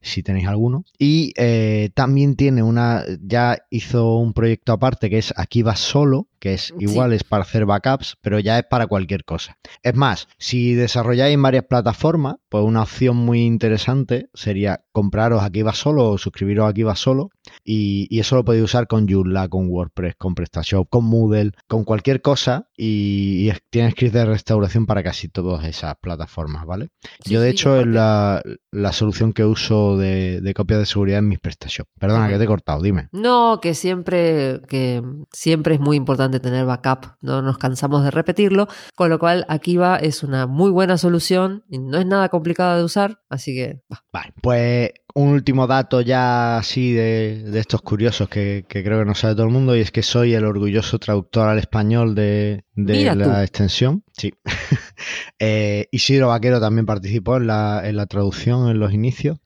si tenéis alguno. Y eh, también tiene una, ya hizo un proyecto aparte que es Aquí vas solo, que es Sí. igual, es para hacer backups, pero ya es para cualquier cosa. Es más, si desarrolláis en varias plataformas, pues una opción muy interesante sería compraros Aquí va solo o suscribiros Aquí va solo y, y eso lo podéis usar con Joomla, con WordPress, con PrestaShop, con Moodle, con cualquier cosa y, y es- tiene scripts de restauración para casi todas esas plataformas, ¿vale? Sí, Yo de sí, hecho es la, la solución que uso de, de copia de seguridad en mis PrestaShop. Perdona que te he cortado, dime. No, que siempre, que siempre es muy importante tener backup, no nos cansamos de repetirlo, con lo cual Akiva es una muy buena solución, y no es nada complicada de usar, así que bah, Vale, pues un último dato ya así de, de estos curiosos que, que creo que no sabe todo el mundo y es que soy el orgulloso traductor al español de, de la tú. extensión. Sí. Eh, Isidro Vaquero también participó en la, en la traducción en los inicios.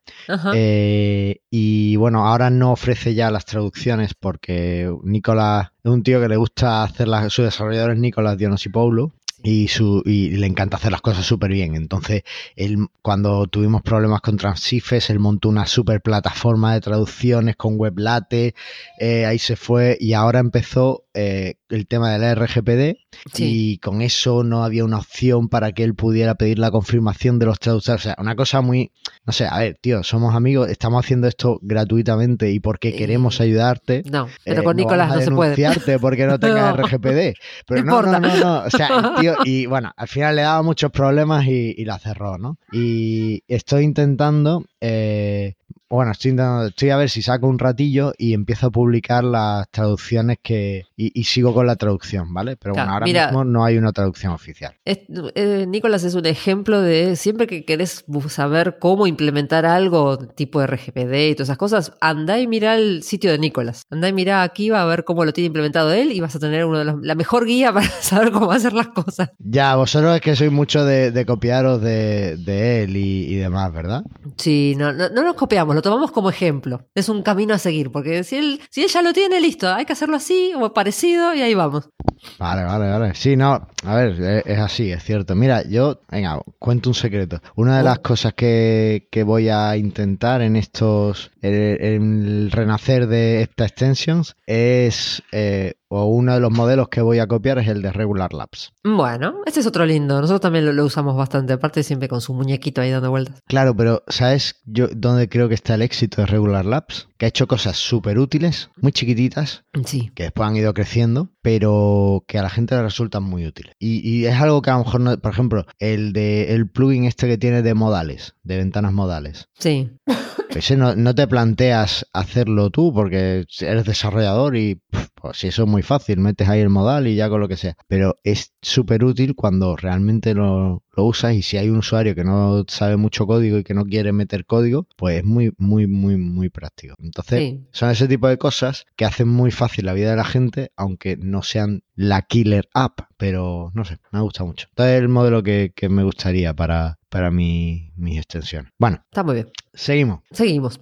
Eh, y bueno, ahora no ofrece ya las traducciones porque Nicolás es un tío que le gusta hacer las, su desarrollador es Nicolás Dionysopoulos y, su, y le encanta hacer las cosas súper bien. Entonces, él, cuando tuvimos problemas con Transifes, él montó una super plataforma de traducciones con WebLate, eh, ahí se fue y ahora empezó eh, el tema del RGPD sí. y con eso no había una opción para que él pudiera pedir la confirmación de los traductores. O sea, una cosa muy, no sé, a ver, tío, somos amigos, estamos haciendo esto gratuitamente y porque Eh, queremos ayudarte. No, pero eh, con no Nicolás no se puede. denunciarte porque no tengas No. RGPD. Pero No no, no, no. O sea, tío, y bueno, al final le daba muchos problemas y, y la cerró, ¿no? Y estoy intentando, eh, bueno, estoy intentando, estoy a ver si saco un ratillo y empiezo a publicar las traducciones que, y, y sigo con la traducción, ¿vale? Pero bueno, ahora mira. mismo no hay una traducción oficial. Es- eh, Nicolás es un ejemplo de siempre que querés saber cómo implementar algo tipo RGPD y todas esas cosas, anda y mira el sitio de Nicolás. Anda y mira aquí va a ver cómo lo tiene implementado él y vas a tener una de las- la mejor guía para saber cómo hacer las cosas. Ya, vosotros es que sois mucho de, de copiaros de, de él y, y demás, ¿verdad? Sí, no, no, no nos copiamos, tomamos como ejemplo. Es un camino a seguir, porque si él, si él ya lo tiene, listo, hay que hacerlo así o parecido y ahí vamos. Vale, vale, vale. Sí, no, a ver, es, es así, es cierto. Mira, yo, venga, cuento un secreto. Una de las cosas que, que voy a intentar en estos, en, en el renacer de esta extensions es eh, o uno de los modelos que voy a copiar es el de Regular Labs. Bueno, este es otro lindo. Nosotros también lo, lo usamos bastante, aparte siempre con su muñequito ahí dando vueltas. Claro, pero ¿sabes yo dónde creo que está el éxito de Regular Labs? Que ha hecho cosas súper útiles, muy chiquititas, Sí. que después han ido creciendo, pero que a la gente le resultan muy útiles. Y, y es algo que a lo mejor, no, por ejemplo, el de el plugin este que tiene de modales, de ventanas modales. Sí. Ese no, no te planteas hacerlo tú porque eres desarrollador y pues, si eso es muy fácil, metes ahí el modal y ya con lo que sea. Pero es súper útil cuando realmente lo, lo usas y si hay un usuario que no sabe mucho código y que no quiere meter código, pues es muy, muy, muy, muy práctico. Entonces, Sí. son ese tipo de cosas que hacen muy fácil la vida de la gente, aunque no sean la killer app, pero no sé, me gusta mucho. Entonces es el modelo que, que me gustaría para, para mi, mis extensiones. Bueno, Está muy bien. Seguimos. Seguimos.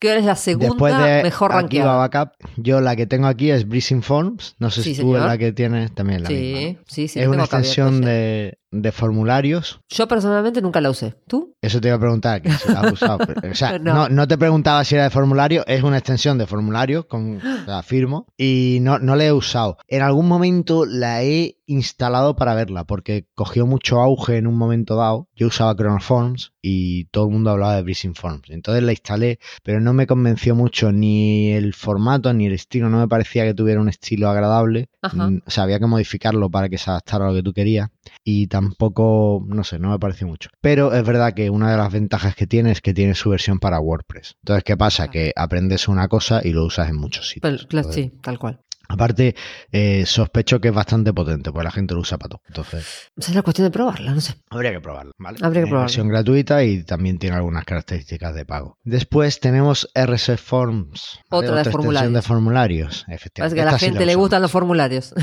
¿Qué es la segunda Después de mejor rankeada? Backup, yo la que tengo aquí es Breezing Forms. No sé Sí, si tú señor. la que tienes también la Sí, sí, sí. es una extensión de, de formularios. Yo personalmente nunca la usé. ¿Tú? Eso te iba a preguntar, que si la has usado. Pero, O sea, No. no. No, te preguntaba si era de formulario, es una extensión de formulario, con, sea, firmo, y no, no la he usado. En algún momento la he instalado para verla, porque cogió mucho auge en un momento dado. Yo usaba Chronoforms y todo el mundo hablaba de Breezing Forms. Entonces la instalé, pero no me convenció mucho ni el formato ni el estilo. No me parecía que tuviera un estilo agradable. Ajá. Mm, O sea, había que modificarlo para que se adaptara a lo que tú querías. Y tampoco, no sé, no me pareció mucho. Pero es verdad que una de las ventajas que tiene es que tiene su versión para WordPress. Entonces, ¿qué pasa? Que aprendes una cosa y lo usas en muchos sitios. Pero, claro, Entonces, sí, tal cual. Aparte, eh, sospecho que es bastante potente, pues la gente lo usa para todo. Entonces, es la cuestión de probarla, no sé. habría que probarlo, ¿vale? Habría que Tiene probarlo. versión gratuita y también tiene algunas características de pago. Después tenemos RC Forms. ¿vale? Otra de extensión formularios. de formularios. Efectivamente. que a la Esta sí gente la le gustan los formularios.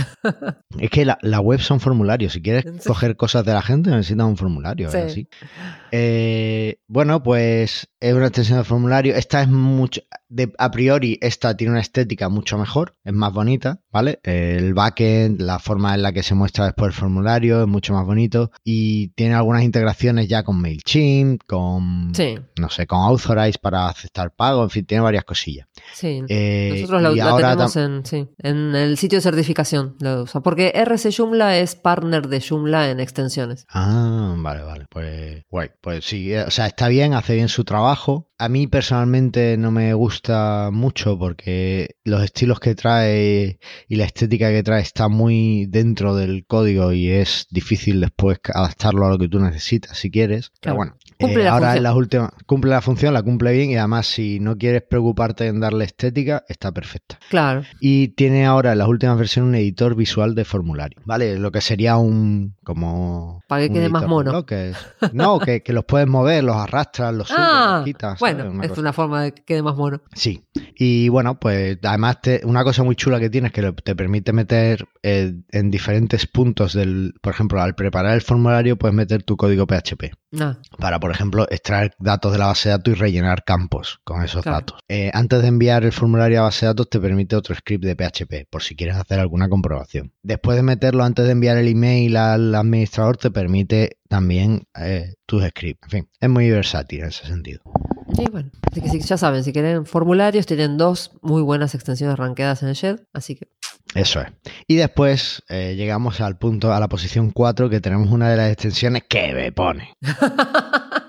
Es que la, la web son formularios. Si quieres Sí. coger cosas de la gente, necesitas un formulario. Sí. ¿verdad? Sí. Eh, bueno, pues es una extensión de formulario. Esta es mucho. De, a priori, esta tiene una estética mucho mejor, es más bonita, ¿vale? El backend, la forma en la que se muestra después el formulario es mucho más bonito y tiene algunas integraciones ya con MailChimp, con, Sí, no sé, con Authorize para aceptar pago, en fin, tiene varias cosillas. sí. Eh, Nosotros la, la tenemos en, sí, en el sitio de certificación. Lo usa. Porque RC Joomla es partner de Joomla en extensiones. Ah, vale, vale. Pues guay. Pues sí, eh, o sea, está bien, hace bien su trabajo. A mí personalmente no me gusta mucho porque los estilos que trae y la estética que trae está muy dentro del código y es difícil después adaptarlo a lo que tú necesitas si quieres. Pero bueno, Cumple eh, la ahora función. en las últimas cumple la función, la cumple bien y además si no quieres preocuparte en darle estética, está perfecta. Claro. Y tiene ahora en las últimas versiones un editor visual de formulario, ¿vale? Lo que sería un como Para que quede más editor mono. No, que, que los puedes mover, los arrastras, los subes, Ah, los quitas. ¿sabes? bueno, Una es cosa. una forma de que quede más mono. Sí. Y bueno, pues además te- una cosa muy chula que tiene es que te permite meter eh, en diferentes puntos del, por ejemplo, al preparar el formulario puedes meter tu código PHP Ah, para, por ejemplo, extraer datos de la base de datos y rellenar campos con esos Claro. datos. Eh, antes de enviar el formulario a base de datos, te permite otro script de PHP, por si quieres hacer alguna comprobación. Después de meterlo antes de enviar el email al administrador, te permite también eh, tus scripts. En fin, es muy versátil en ese sentido. sí, bueno. Así que sí, ya saben, si quieren formularios, tienen dos muy buenas extensiones rankeadas en el Shed. Así que Eso es. Y después eh, llegamos al punto, a la posición 4, que tenemos una de las extensiones que me pone.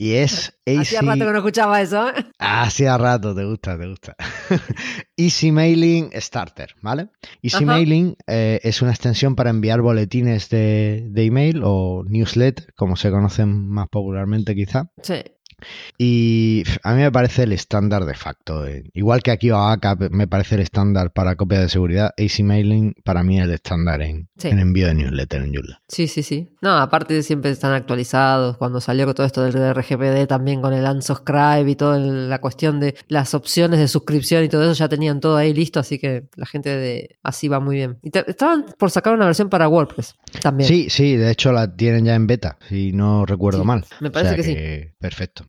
Y es hacía AC rato que no escuchaba eso. ¿eh? Hacía rato, te gusta, te gusta. Easy Mailing Starter, ¿vale? Easy Ajá. Mailing eh, es una extensión para enviar boletines de, de email o newsletter, como se conocen más popularmente quizá. Sí. Y a mí me parece el estándar de facto. eh. Igual que aquí Backup me parece el estándar para copia de seguridad, Easy Mailing para mí es el estándar en, Sí. en envío de newsletter en Joomla. Sí, sí, sí. No, aparte siempre están actualizados. Cuando salió con todo esto del RGPD también con el unsubscribe y toda la cuestión de las opciones de suscripción y todo eso, ya tenían todo ahí listo, así que la gente de así va muy bien. Y te- estaban por sacar una versión para WordPress también. Sí, sí, de hecho la tienen ya en beta, si no recuerdo Sí, mal. me parece O sea que sí. Perfecto.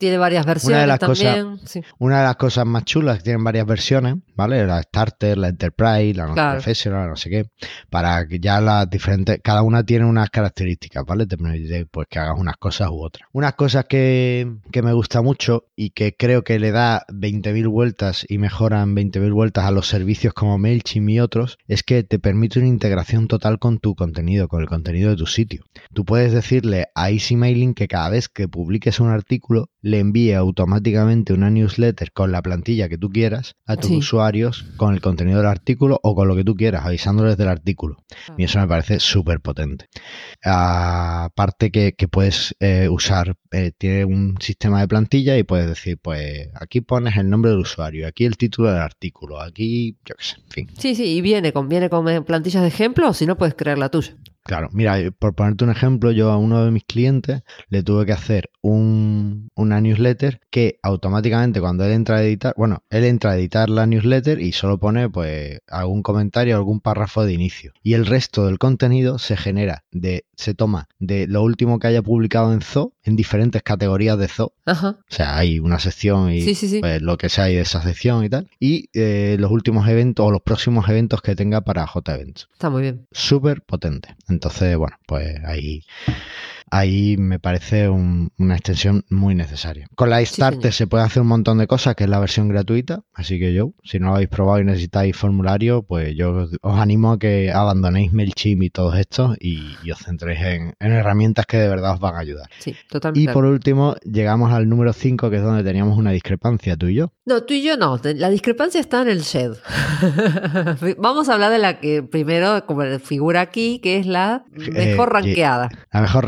Tiene varias versiones Una de las también. cosas- sí. Una de las cosas más chulas que tienen varias versiones, ¿vale? La Starter, la Enterprise, la Claro. Professional, no sé qué, para que ya las diferentes, cada una tiene unas características, ¿vale? Te permite pues que hagas unas cosas u otras. Unas cosas que, que me gusta mucho y que creo que le da 20.000 vueltas y mejoran 20.000 vueltas a los servicios como MailChimp y otros, es que te permite una integración total con tu contenido, con el contenido de tu sitio. Tú puedes decirle a Easy Mailing que cada vez que publiques un artículo le envíe automáticamente una newsletter con la plantilla que tú quieras a tus Sí. usuarios con el contenido del artículo o con lo que tú quieras, avisándoles del artículo. Y eso me parece súper potente. Aparte que, que puedes eh, usar, eh, tiene un sistema de plantilla y puedes decir, pues aquí pones el nombre del usuario, aquí el título del artículo, aquí, yo qué sé, en fin. Sí, sí, y viene con, viene con eh, plantillas de ejemplo, o si no puedes crear la tuya. Claro, mira, eh, por ponerte un ejemplo, yo a uno de mis clientes le tuve que hacer un, una newsletter que automáticamente cuando él entra a editar, bueno, él entra a editar la newsletter y solo pone pues algún comentario, algún párrafo de inicio. Y el resto del contenido se genera de, se toma de lo último que haya publicado en Zoo, en diferentes categorías de Zoo. Ajá. O sea, hay una sección y Sí, sí, sí. pues, lo que sea hay de esa sección y tal. Y eh, los últimos eventos o los próximos eventos que tenga para J-Events Está muy bien. súper potente. Entonces, bueno, pues ahí, ahí me parece un- una extensión muy necesaria. Con la Starter señor. se puede hacer un montón de cosas, que es la versión gratuita. Así que yo, si no lo habéis probado y necesitáis formulario, pues yo os- os animo a que abandonéis MailChimp y todos estos y, y os centréis en, en herramientas que de verdad os van a ayudar. Sí, Y totalmente. por último, llegamos al número 5, que es donde teníamos una discrepancia tú y yo. No, tú y yo no. La discrepancia está en el shed. Vamos a hablar de la que primero, como figura aquí, que es la mejor Eh, ranqueada. La mejor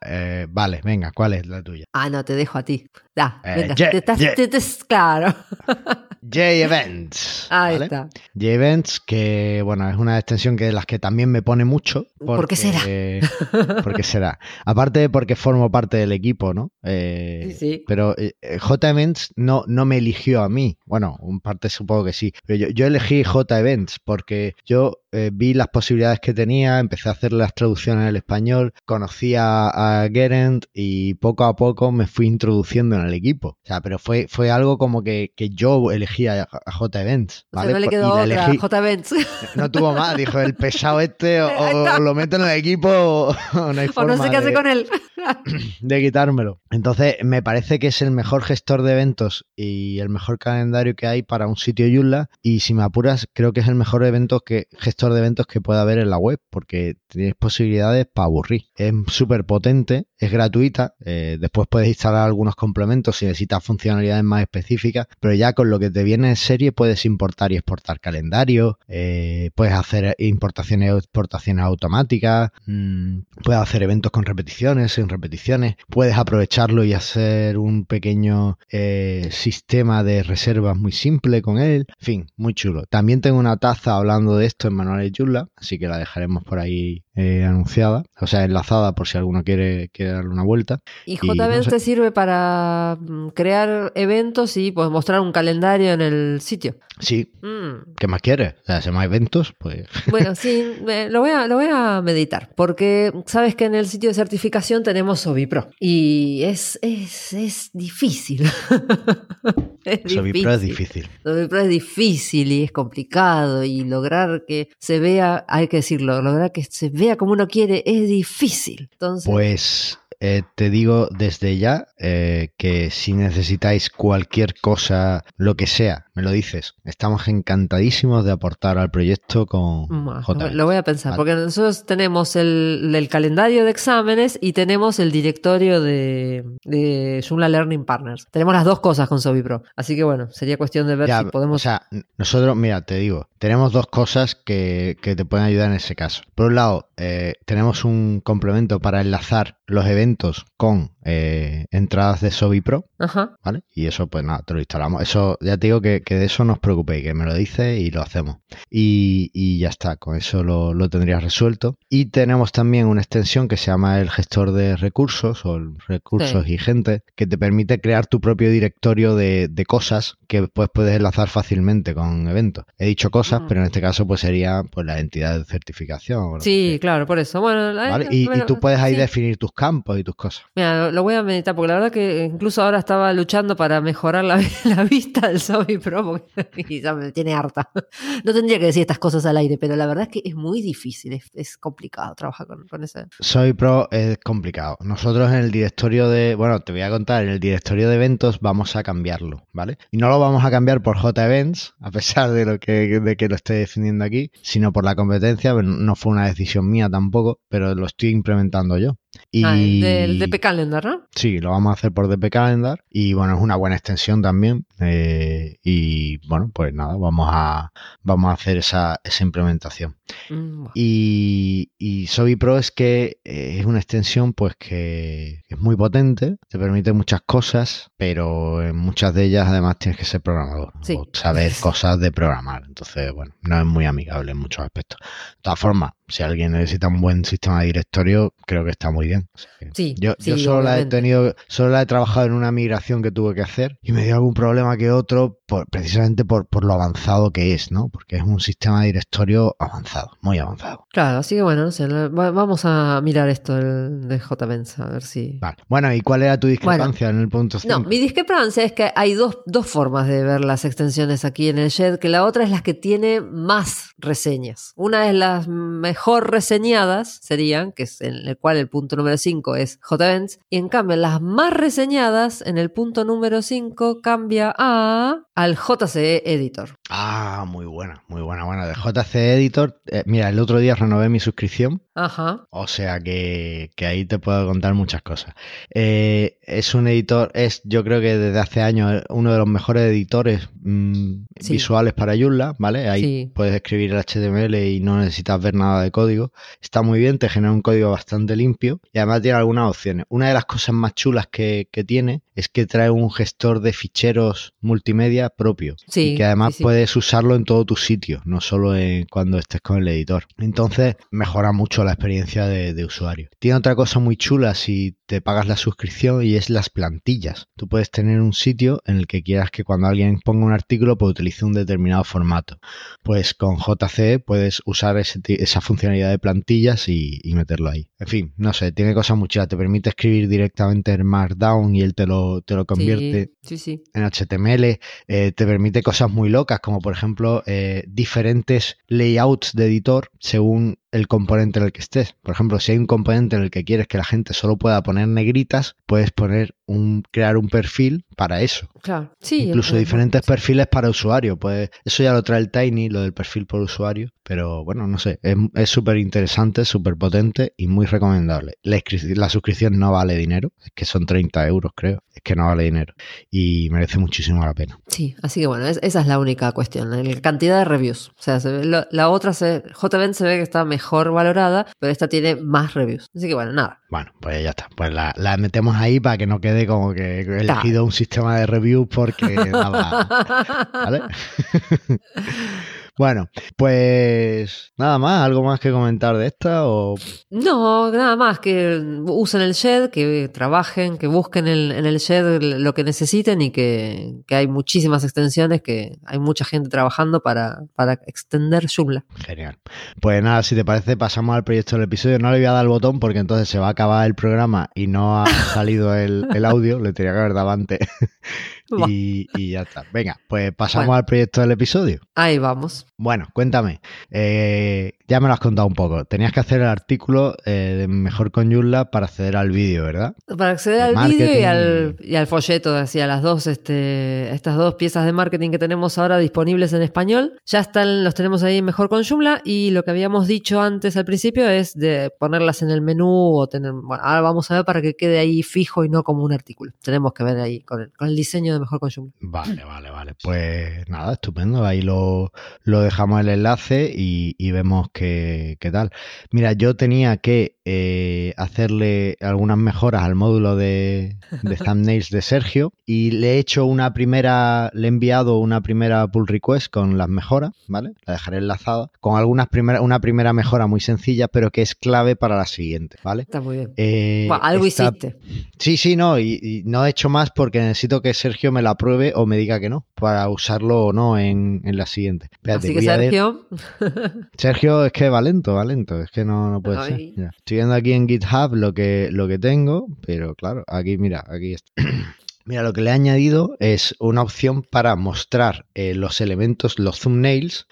Eh, vale, venga, ¿cuál es la tuya? Ah, no, te dejo a ti. Da, Eh, te estás- ye- te- te- claro. J-Events. Ahí ¿vale? está. J-Events, que bueno, es una extensión que las que también me pone mucho. ¿Por qué será? ¿Por qué será? Aparte de porque formo parte del equipo, ¿no? Eh, Sí, sí. Pero eh, J-Events no, no me eligió a mí. Bueno, un parte supongo que sí. Pero yo, yo elegí J-Events porque yo eh, vi las posibilidades que tenía, empecé a hacer las traducciones al español, conocí a, a Gerent y poco a poco me fui introduciendo en el equipo. O sea, pero fue, fue algo como que, que yo elegí a, a J-Events. O sea, ¿vale? no le quedó otra. elegí- J. Benz. no tuvo más, dijo el pesado este, o, o lo meto en el equipo o, o no hay o forma no sé qué hace con él. de quitármelo. Entonces, me parece que es el mejor gestor de eventos y el mejor calendario que hay para un sitio Joomla. Y si me apuras, creo que es el mejor evento que, gestor de eventos que pueda haber en la web, porque tienes posibilidades para aburrir. Es súper potente, es gratuita. eh, después puedes instalar algunos complementos si necesitas funcionalidades más específicas, pero ya con lo que te viene en serie puedes importar y exportar calendario, eh, puedes hacer importaciones y exportaciones automáticas, mm, puedes hacer eventos con repeticiones, sin repeticiones, puedes aprovecharlo y hacer un pequeño eh, sistema de reservas muy simple con él, en fin, muy chulo. También tengo una taza hablando de esto en Manuales Joomla, así que la dejaremos por ahí eh, anunciada, o sea, enlazada por si alguno quiere, quiere darle una vuelta. Y Y no sé. te sirve para mm, crear eventos y pues, mostrar un calendario en el sitio. Sí, Mm. ¿qué más quieres? O sea, si más eventos, pues... Bueno, sí, lo voy, a, lo voy a meditar, porque sabes que en el sitio de certificación tenemos Sobipro y es, es, es difícil. es Sobipro es difícil. Sobipro es difícil y es complicado y lograr que se vea, hay que decirlo, lograr que se vea como uno quiere es difícil. Entonces, Pues eh, te digo desde ya eh, que si necesitáis cualquier cosa, lo que sea, me lo dices. Estamos encantadísimos de aportar al proyecto con Bueno, J. lo voy a pensar, porque nosotros tenemos el, el calendario de exámenes y tenemos el directorio de, de Joomla Learning Partners. Tenemos las dos cosas con Sobipro. Así que bueno, sería cuestión de ver Ya, si podemos. O sea, nosotros, mira, te digo, tenemos dos cosas que, que te pueden ayudar en ese caso. Por un lado, eh, tenemos un complemento para enlazar los eventos con eh, entradas de Sobipro. Ajá. ¿vale? Y eso, pues nada, te lo instalamos. Eso, ya te digo que, que de eso no os preocupéis, que me lo dice y lo hacemos. Y, y ya está, con eso lo, lo tendrías resuelto. Y tenemos también una extensión que se llama el gestor de recursos o el recursos y gente, que te permite crear tu propio directorio de, de cosas que pues puedes enlazar fácilmente con eventos. He dicho cosas, Mm. pero en este caso pues sería pues la entidad de certificación. Sí, claro, por eso. Bueno. Y, y bueno, tú puedes ahí sí. definir tus campos y y tus cosas. Mira, lo, voy a meditar porque la verdad que incluso ahora estaba luchando para mejorar la, la vista del Zombie Pro porque ya me tiene harta. No tendría que decir estas cosas al aire, pero la verdad es que es muy difícil, es, es complicado trabajar con, con ese. Soy Pro es complicado. Nosotros en el directorio de, bueno, te voy a contar, en el directorio de eventos vamos a cambiarlo, ¿vale? Y no lo vamos a cambiar por JEvents, a pesar de lo que, de que lo esté defendiendo aquí, sino por la competencia. No fue una decisión mía tampoco, pero lo estoy implementando yo. Y... Ah, el del DP Calendar, ¿no? Sí, lo vamos a hacer por DP Calendar y bueno, es una buena extensión también. eh, y bueno, pues nada, vamos a, vamos a hacer esa, esa implementación. Mm. Y, y Sobi Pro es que eh, es una extensión pues que es muy potente, te permite muchas cosas, pero en muchas de ellas además tienes que ser programador Sí. o saber cosas de programar. Entonces, bueno, no es muy amigable en muchos aspectos. De todas formas, si alguien necesita un buen sistema de directorio, creo que está muy bien. O sea Sí, yo, sí, yo solo la he tenido, solo la he trabajado en una migración que tuve que hacer y me dio algún problema que otro, por, precisamente por, por lo avanzado que es, ¿no? Porque es un sistema de directorio avanzado, muy avanzado. Claro, así que bueno, no sé, vamos a mirar esto del, de JVens, a ver si... Vale. Bueno, ¿y cuál era tu discrepancia en el punto 5? No, mi discrepancia es que hay dos, dos formas de ver las extensiones aquí en el Shed, que la otra es las que tiene más reseñas. Una es las mejor reseñadas, serían, que es en el cual el punto número 5 es JVents, y en cambio las más reseñadas en el punto número 5 cambia a al JCE Editor. Ah, muy buena, muy buena, buena. De JC Editor, eh, mira, el otro día renové mi suscripción, Ajá. o sea que, que ahí te puedo contar muchas cosas. Eh, es un editor, es yo creo que desde hace años uno de los mejores editores mm, Sí. visuales para Joomla, ¿vale? Ahí Sí. puedes escribir el HTML y no necesitas ver nada de código. Está muy bien, te genera un código bastante limpio y además tiene algunas opciones. Una de las cosas más chulas que, que tiene es que trae un gestor de ficheros multimedia propio Sí, y que además sí, puedes usarlo en todo tu sitio, no solo en cuando estés con el editor. Entonces mejora mucho la experiencia de, de usuario. Tiene otra cosa muy chula si te pagas la suscripción y es las plantillas. Tú puedes tener un sitio en el que quieras que cuando alguien ponga un artículo pues utilice un determinado formato. Pues con JCE puedes usar ese esa funcionalidad de plantillas y, y meterlo ahí. En fin, no sé, tiene cosas muy chulas. Te permite escribir directamente en Markdown y él te lo, te lo convierte Sí, sí, sí. en HTML, eh, te permite cosas muy locas, como por ejemplo eh, diferentes layouts de editor según el componente en el que estés. Por ejemplo, si hay un componente en el que quieres que la gente solo pueda poner negritas, puedes poner un, crear un perfil para eso. Claro. Sí, Incluso es- diferentes perfiles para usuario. Pues eso ya lo trae el Tiny, lo del perfil por usuario. Pero bueno, no sé, es súper interesante, súper potente y muy recomendable. La, la suscripción no vale dinero, es que son 30 euros creo, es que no vale dinero y merece muchísimo la pena. Sí, así que bueno, es- esa es la única cuestión, la cantidad de reviews. O sea, se ve- lo- la otra, se, JVen se ve que está mejor valorada, pero esta tiene más reviews. Así que bueno, nada. Bueno, pues ya está. Pues la, la metemos ahí para que no quede como que he elegido un sistema de review porque nada. ¿Vale? bueno, pues nada más, algo más que comentar de esta o No, nada más que usen el shed, que trabajen, que busquen el- en el shed lo que necesiten y que, que hay muchísimas extensiones, que hay mucha gente trabajando para, para extender Joomla. Genial. Pues nada, si te parece, pasamos al proyecto del episodio. No le voy a dar al botón porque entonces se va a acabar el programa y no ha salido el, el audio. Le tenía que haber dado antes. Y, y ya está. Venga, pues pasamos Bueno. al proyecto del episodio. Ahí vamos. Bueno, cuéntame. Eh, ya me lo has contado un poco. Tenías que hacer el artículo eh, de Mejor con Joomla para acceder al vídeo, ¿verdad? Para acceder De al vídeo y al, y al folleto, decía, las dos, este, estas dos piezas de marketing que tenemos ahora disponibles en español, ya están, los tenemos ahí mejor con Joomla y lo que habíamos dicho antes al principio es de ponerlas en el menú o tener, bueno, ahora vamos a ver para que quede ahí fijo y no como un artículo. Tenemos que ver ahí con el, con el diseño de mejor con Joomla. Vale, vale, vale. Pues nada, estupendo. Ahí lo, lo dejamos el enlace y, y vemos qué, tal. Mira, yo tenía que eh, hacerle algunas mejoras al módulo de, de thumbnails de Sergio y le he hecho una primera, le he enviado una primera pull request con las mejoras, ¿vale? La dejaré enlazada con algunas primeras, una primera mejora muy sencilla, pero que es clave para la siguiente, ¿vale? Está muy bien. Eh, algo esta- hiciste. Sí, sí, no, y, y no he hecho más porque necesito que Sergio me la apruebe o me diga que no, para usarlo o no en, en la siguiente. Espérate, Así que Sergio, Sergio es que va lento, va lento, es que no, no puede Ay. ser. Ya, viendo aquí en GitHub lo que, lo que tengo, pero claro, aquí mira, aquí está. Mira, lo que le he añadido es una opción para mostrar eh, los elementos, los thumbnails.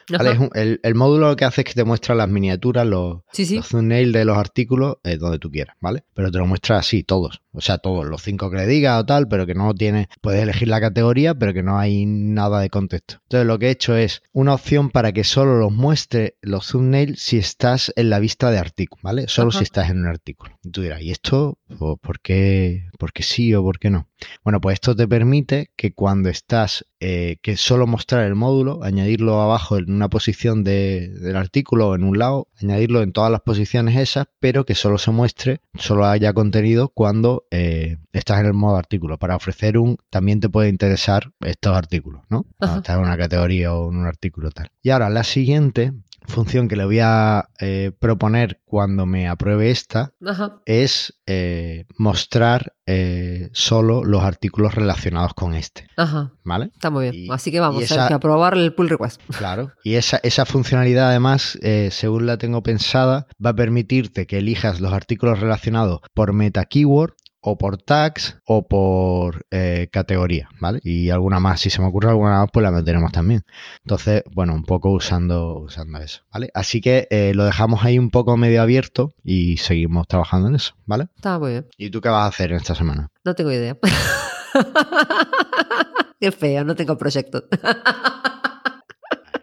el, el módulo lo que hace es que te muestra las miniaturas, los, Sí, sí. los thumbnails de los artículos eh, donde tú quieras, ¿vale? Pero te lo muestra así, todos. O sea, todos, los cinco que le digas o tal, pero que no tiene. Puedes elegir la categoría, pero que no hay nada de contexto. Entonces, lo que he hecho es una opción para que solo los muestre los thumbnails si estás en la vista de artículo, ¿vale? Solo Ajá. si estás en un artículo. Y tú dirás, ¿y esto? ¿Por por qué, por qué sí o por qué no? Bueno, pues esto te permite que cuando estás, eh, que solo mostrar el módulo, añadirlo abajo en una posición de- del artículo o en un lado, añadirlo en todas las posiciones esas, pero que solo se muestre, solo haya contenido cuando eh, estás en el modo artículo. Para ofrecer un, también te puede interesar estos artículos, ¿no? Estás en una categoría o en un artículo tal. Y ahora la siguiente función que le voy a eh, proponer cuando me apruebe esta Ajá. es eh, mostrar eh, solo los artículos relacionados con este, Ajá. ¿vale? Está muy bien. Y- Así que vamos a que aprobar el pull request. Claro. Y esa, esa funcionalidad además, según la tengo pensada, va a permitirte que elijas los artículos relacionados por meta keyword o por tags o por eh, categoría, ¿vale? Y alguna más, si se me ocurre alguna más, pues la meteremos también. Entonces, bueno, un poco usando, usando eso, ¿vale? Así que eh, lo dejamos ahí un poco medio abierto y seguimos trabajando en eso, ¿vale? Está muy bien. ¿Y tú qué vas a hacer en esta semana? No tengo idea. Qué feo, no tengo proyectos.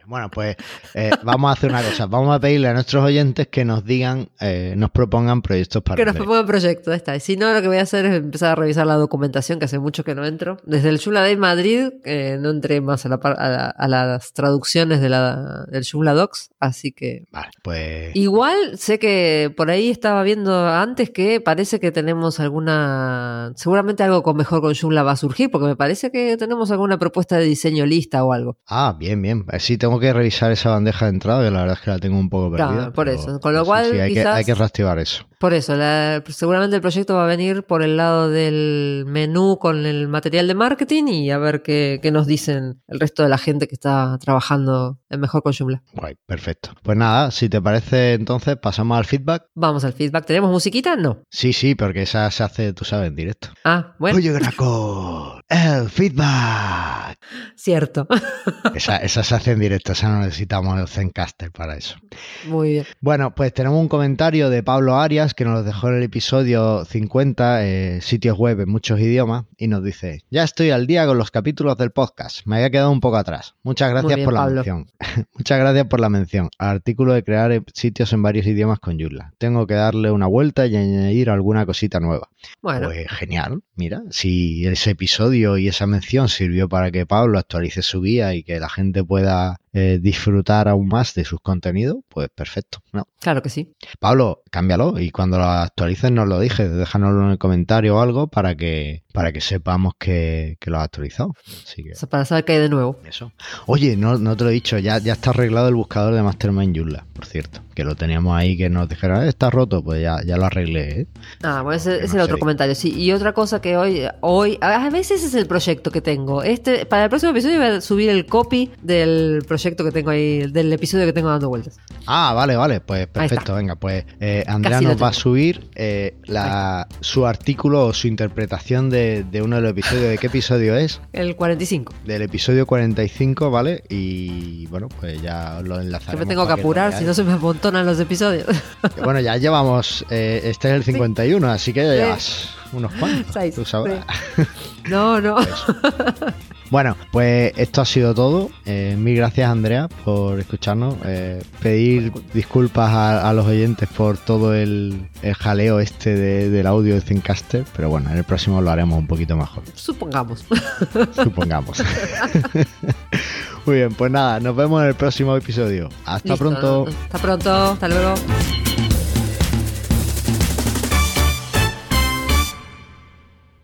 Bueno, pues eh, vamos a hacer una cosa. Vamos a pedirle a nuestros oyentes que nos digan, eh, nos propongan proyectos para que nos propongan proyectos, está. Y si no, lo que voy a hacer es empezar a revisar la documentación, que hace mucho que no entro. Desde el Joomla Day Madrid eh, no entré más a, la a, la- a las traducciones de la, del Joomla Docs, así que... Vale, pues Igual sé que por ahí estaba viendo antes que parece que tenemos alguna... Seguramente algo con mejor con Joomla va a surgir, porque me parece que tenemos alguna propuesta de diseño lista o algo. Ah, bien, bien. Eh, Sí, tengo que revisar esa bandeja de entrada, que la verdad es que la tengo un poco Claro, perdida. por pero- eso. Con lo sí, cual, sí, hay, que, quizás- hay que reactivar eso. Por eso, la- seguramente el proyecto va a venir por el lado del menú con el material de marketing y a ver qué, qué nos dicen el resto de la gente que está trabajando en Mejor con Joomla. Guay, perfecto. Pues nada, si te parece, entonces pasamos al feedback. Vamos al feedback. ¿Tenemos musiquita? No. Sí, sí, porque esa se hace, tú sabes, en directo. Ah, bueno, Oye, Graco, el feedback. cierto. Esa, esa se hace en directo, esa no necesitamos el Zencaster para eso. Muy bien. Bueno, pues tenemos un comentario de Pablo Arias que nos dejó en el episodio 50, eh, sitios web en muchos idiomas, y nos dice, ya estoy al día con los capítulos del podcast, me había quedado un poco atrás. Muchas gracias bien, por la Pablo. mención. Muchas gracias por la mención al artículo de crear sitios en varios idiomas con Joomla. Tengo que darle una vuelta y añadir alguna cosita nueva. Bueno, Pues genial, mira, si ese episodio y esa mención sirvió para que Pablo actualice su guía y que la gente pueda eh, disfrutar aún más de sus contenidos, pues perfecto. ¿no? claro que sí. Pablo, cámbialo y cuando lo actualices nos lo dije, déjanoslo en el comentario o algo para que para que sepamos que, que lo has actualizado. Así que para saber qué hay de nuevo. eso. Oye, no, no te lo he dicho, ya, ya está arreglado el buscador de Mastermind Joomla, por cierto. Que lo teníamos ahí que nos dijeron, "Eh, está roto, pues ya, ya lo arreglé, ¿eh? Ah, bueno, ese, es el otro comentario. Sí, y otra cosa que hoy, hoy, a veces es el proyecto que tengo. Este, para el próximo episodio voy a subir el copy del proyecto que tengo ahí, del episodio que tengo dando vueltas. Ah, vale, vale, pues perfecto, venga, pues eh, Andrea nos va a subir eh, la, su artículo o su interpretación de, de uno de los episodios. ¿De qué episodio es? El 45. Del episodio 45, ¿vale? Y bueno, pues ya lo enlazaremos. me tengo que apurar, si no se me amontonan los episodios. Que Bueno, ya llevamos, eh, este es el 51, así que ya Sí. llevas unos cuantos. Seis, tú sabrás. No, no. Bueno, pues esto ha sido todo. Eh, mil gracias, Andrea, por escucharnos. Eh, pedir disculpas a, a los oyentes por todo el, el jaleo este de- del audio de Zencaster, pero bueno, en el próximo lo haremos un poquito mejor, Supongamos. supongamos. Muy bien, pues nada, nos vemos en el próximo episodio. Hasta Listo, pronto. Hasta pronto. Hasta luego.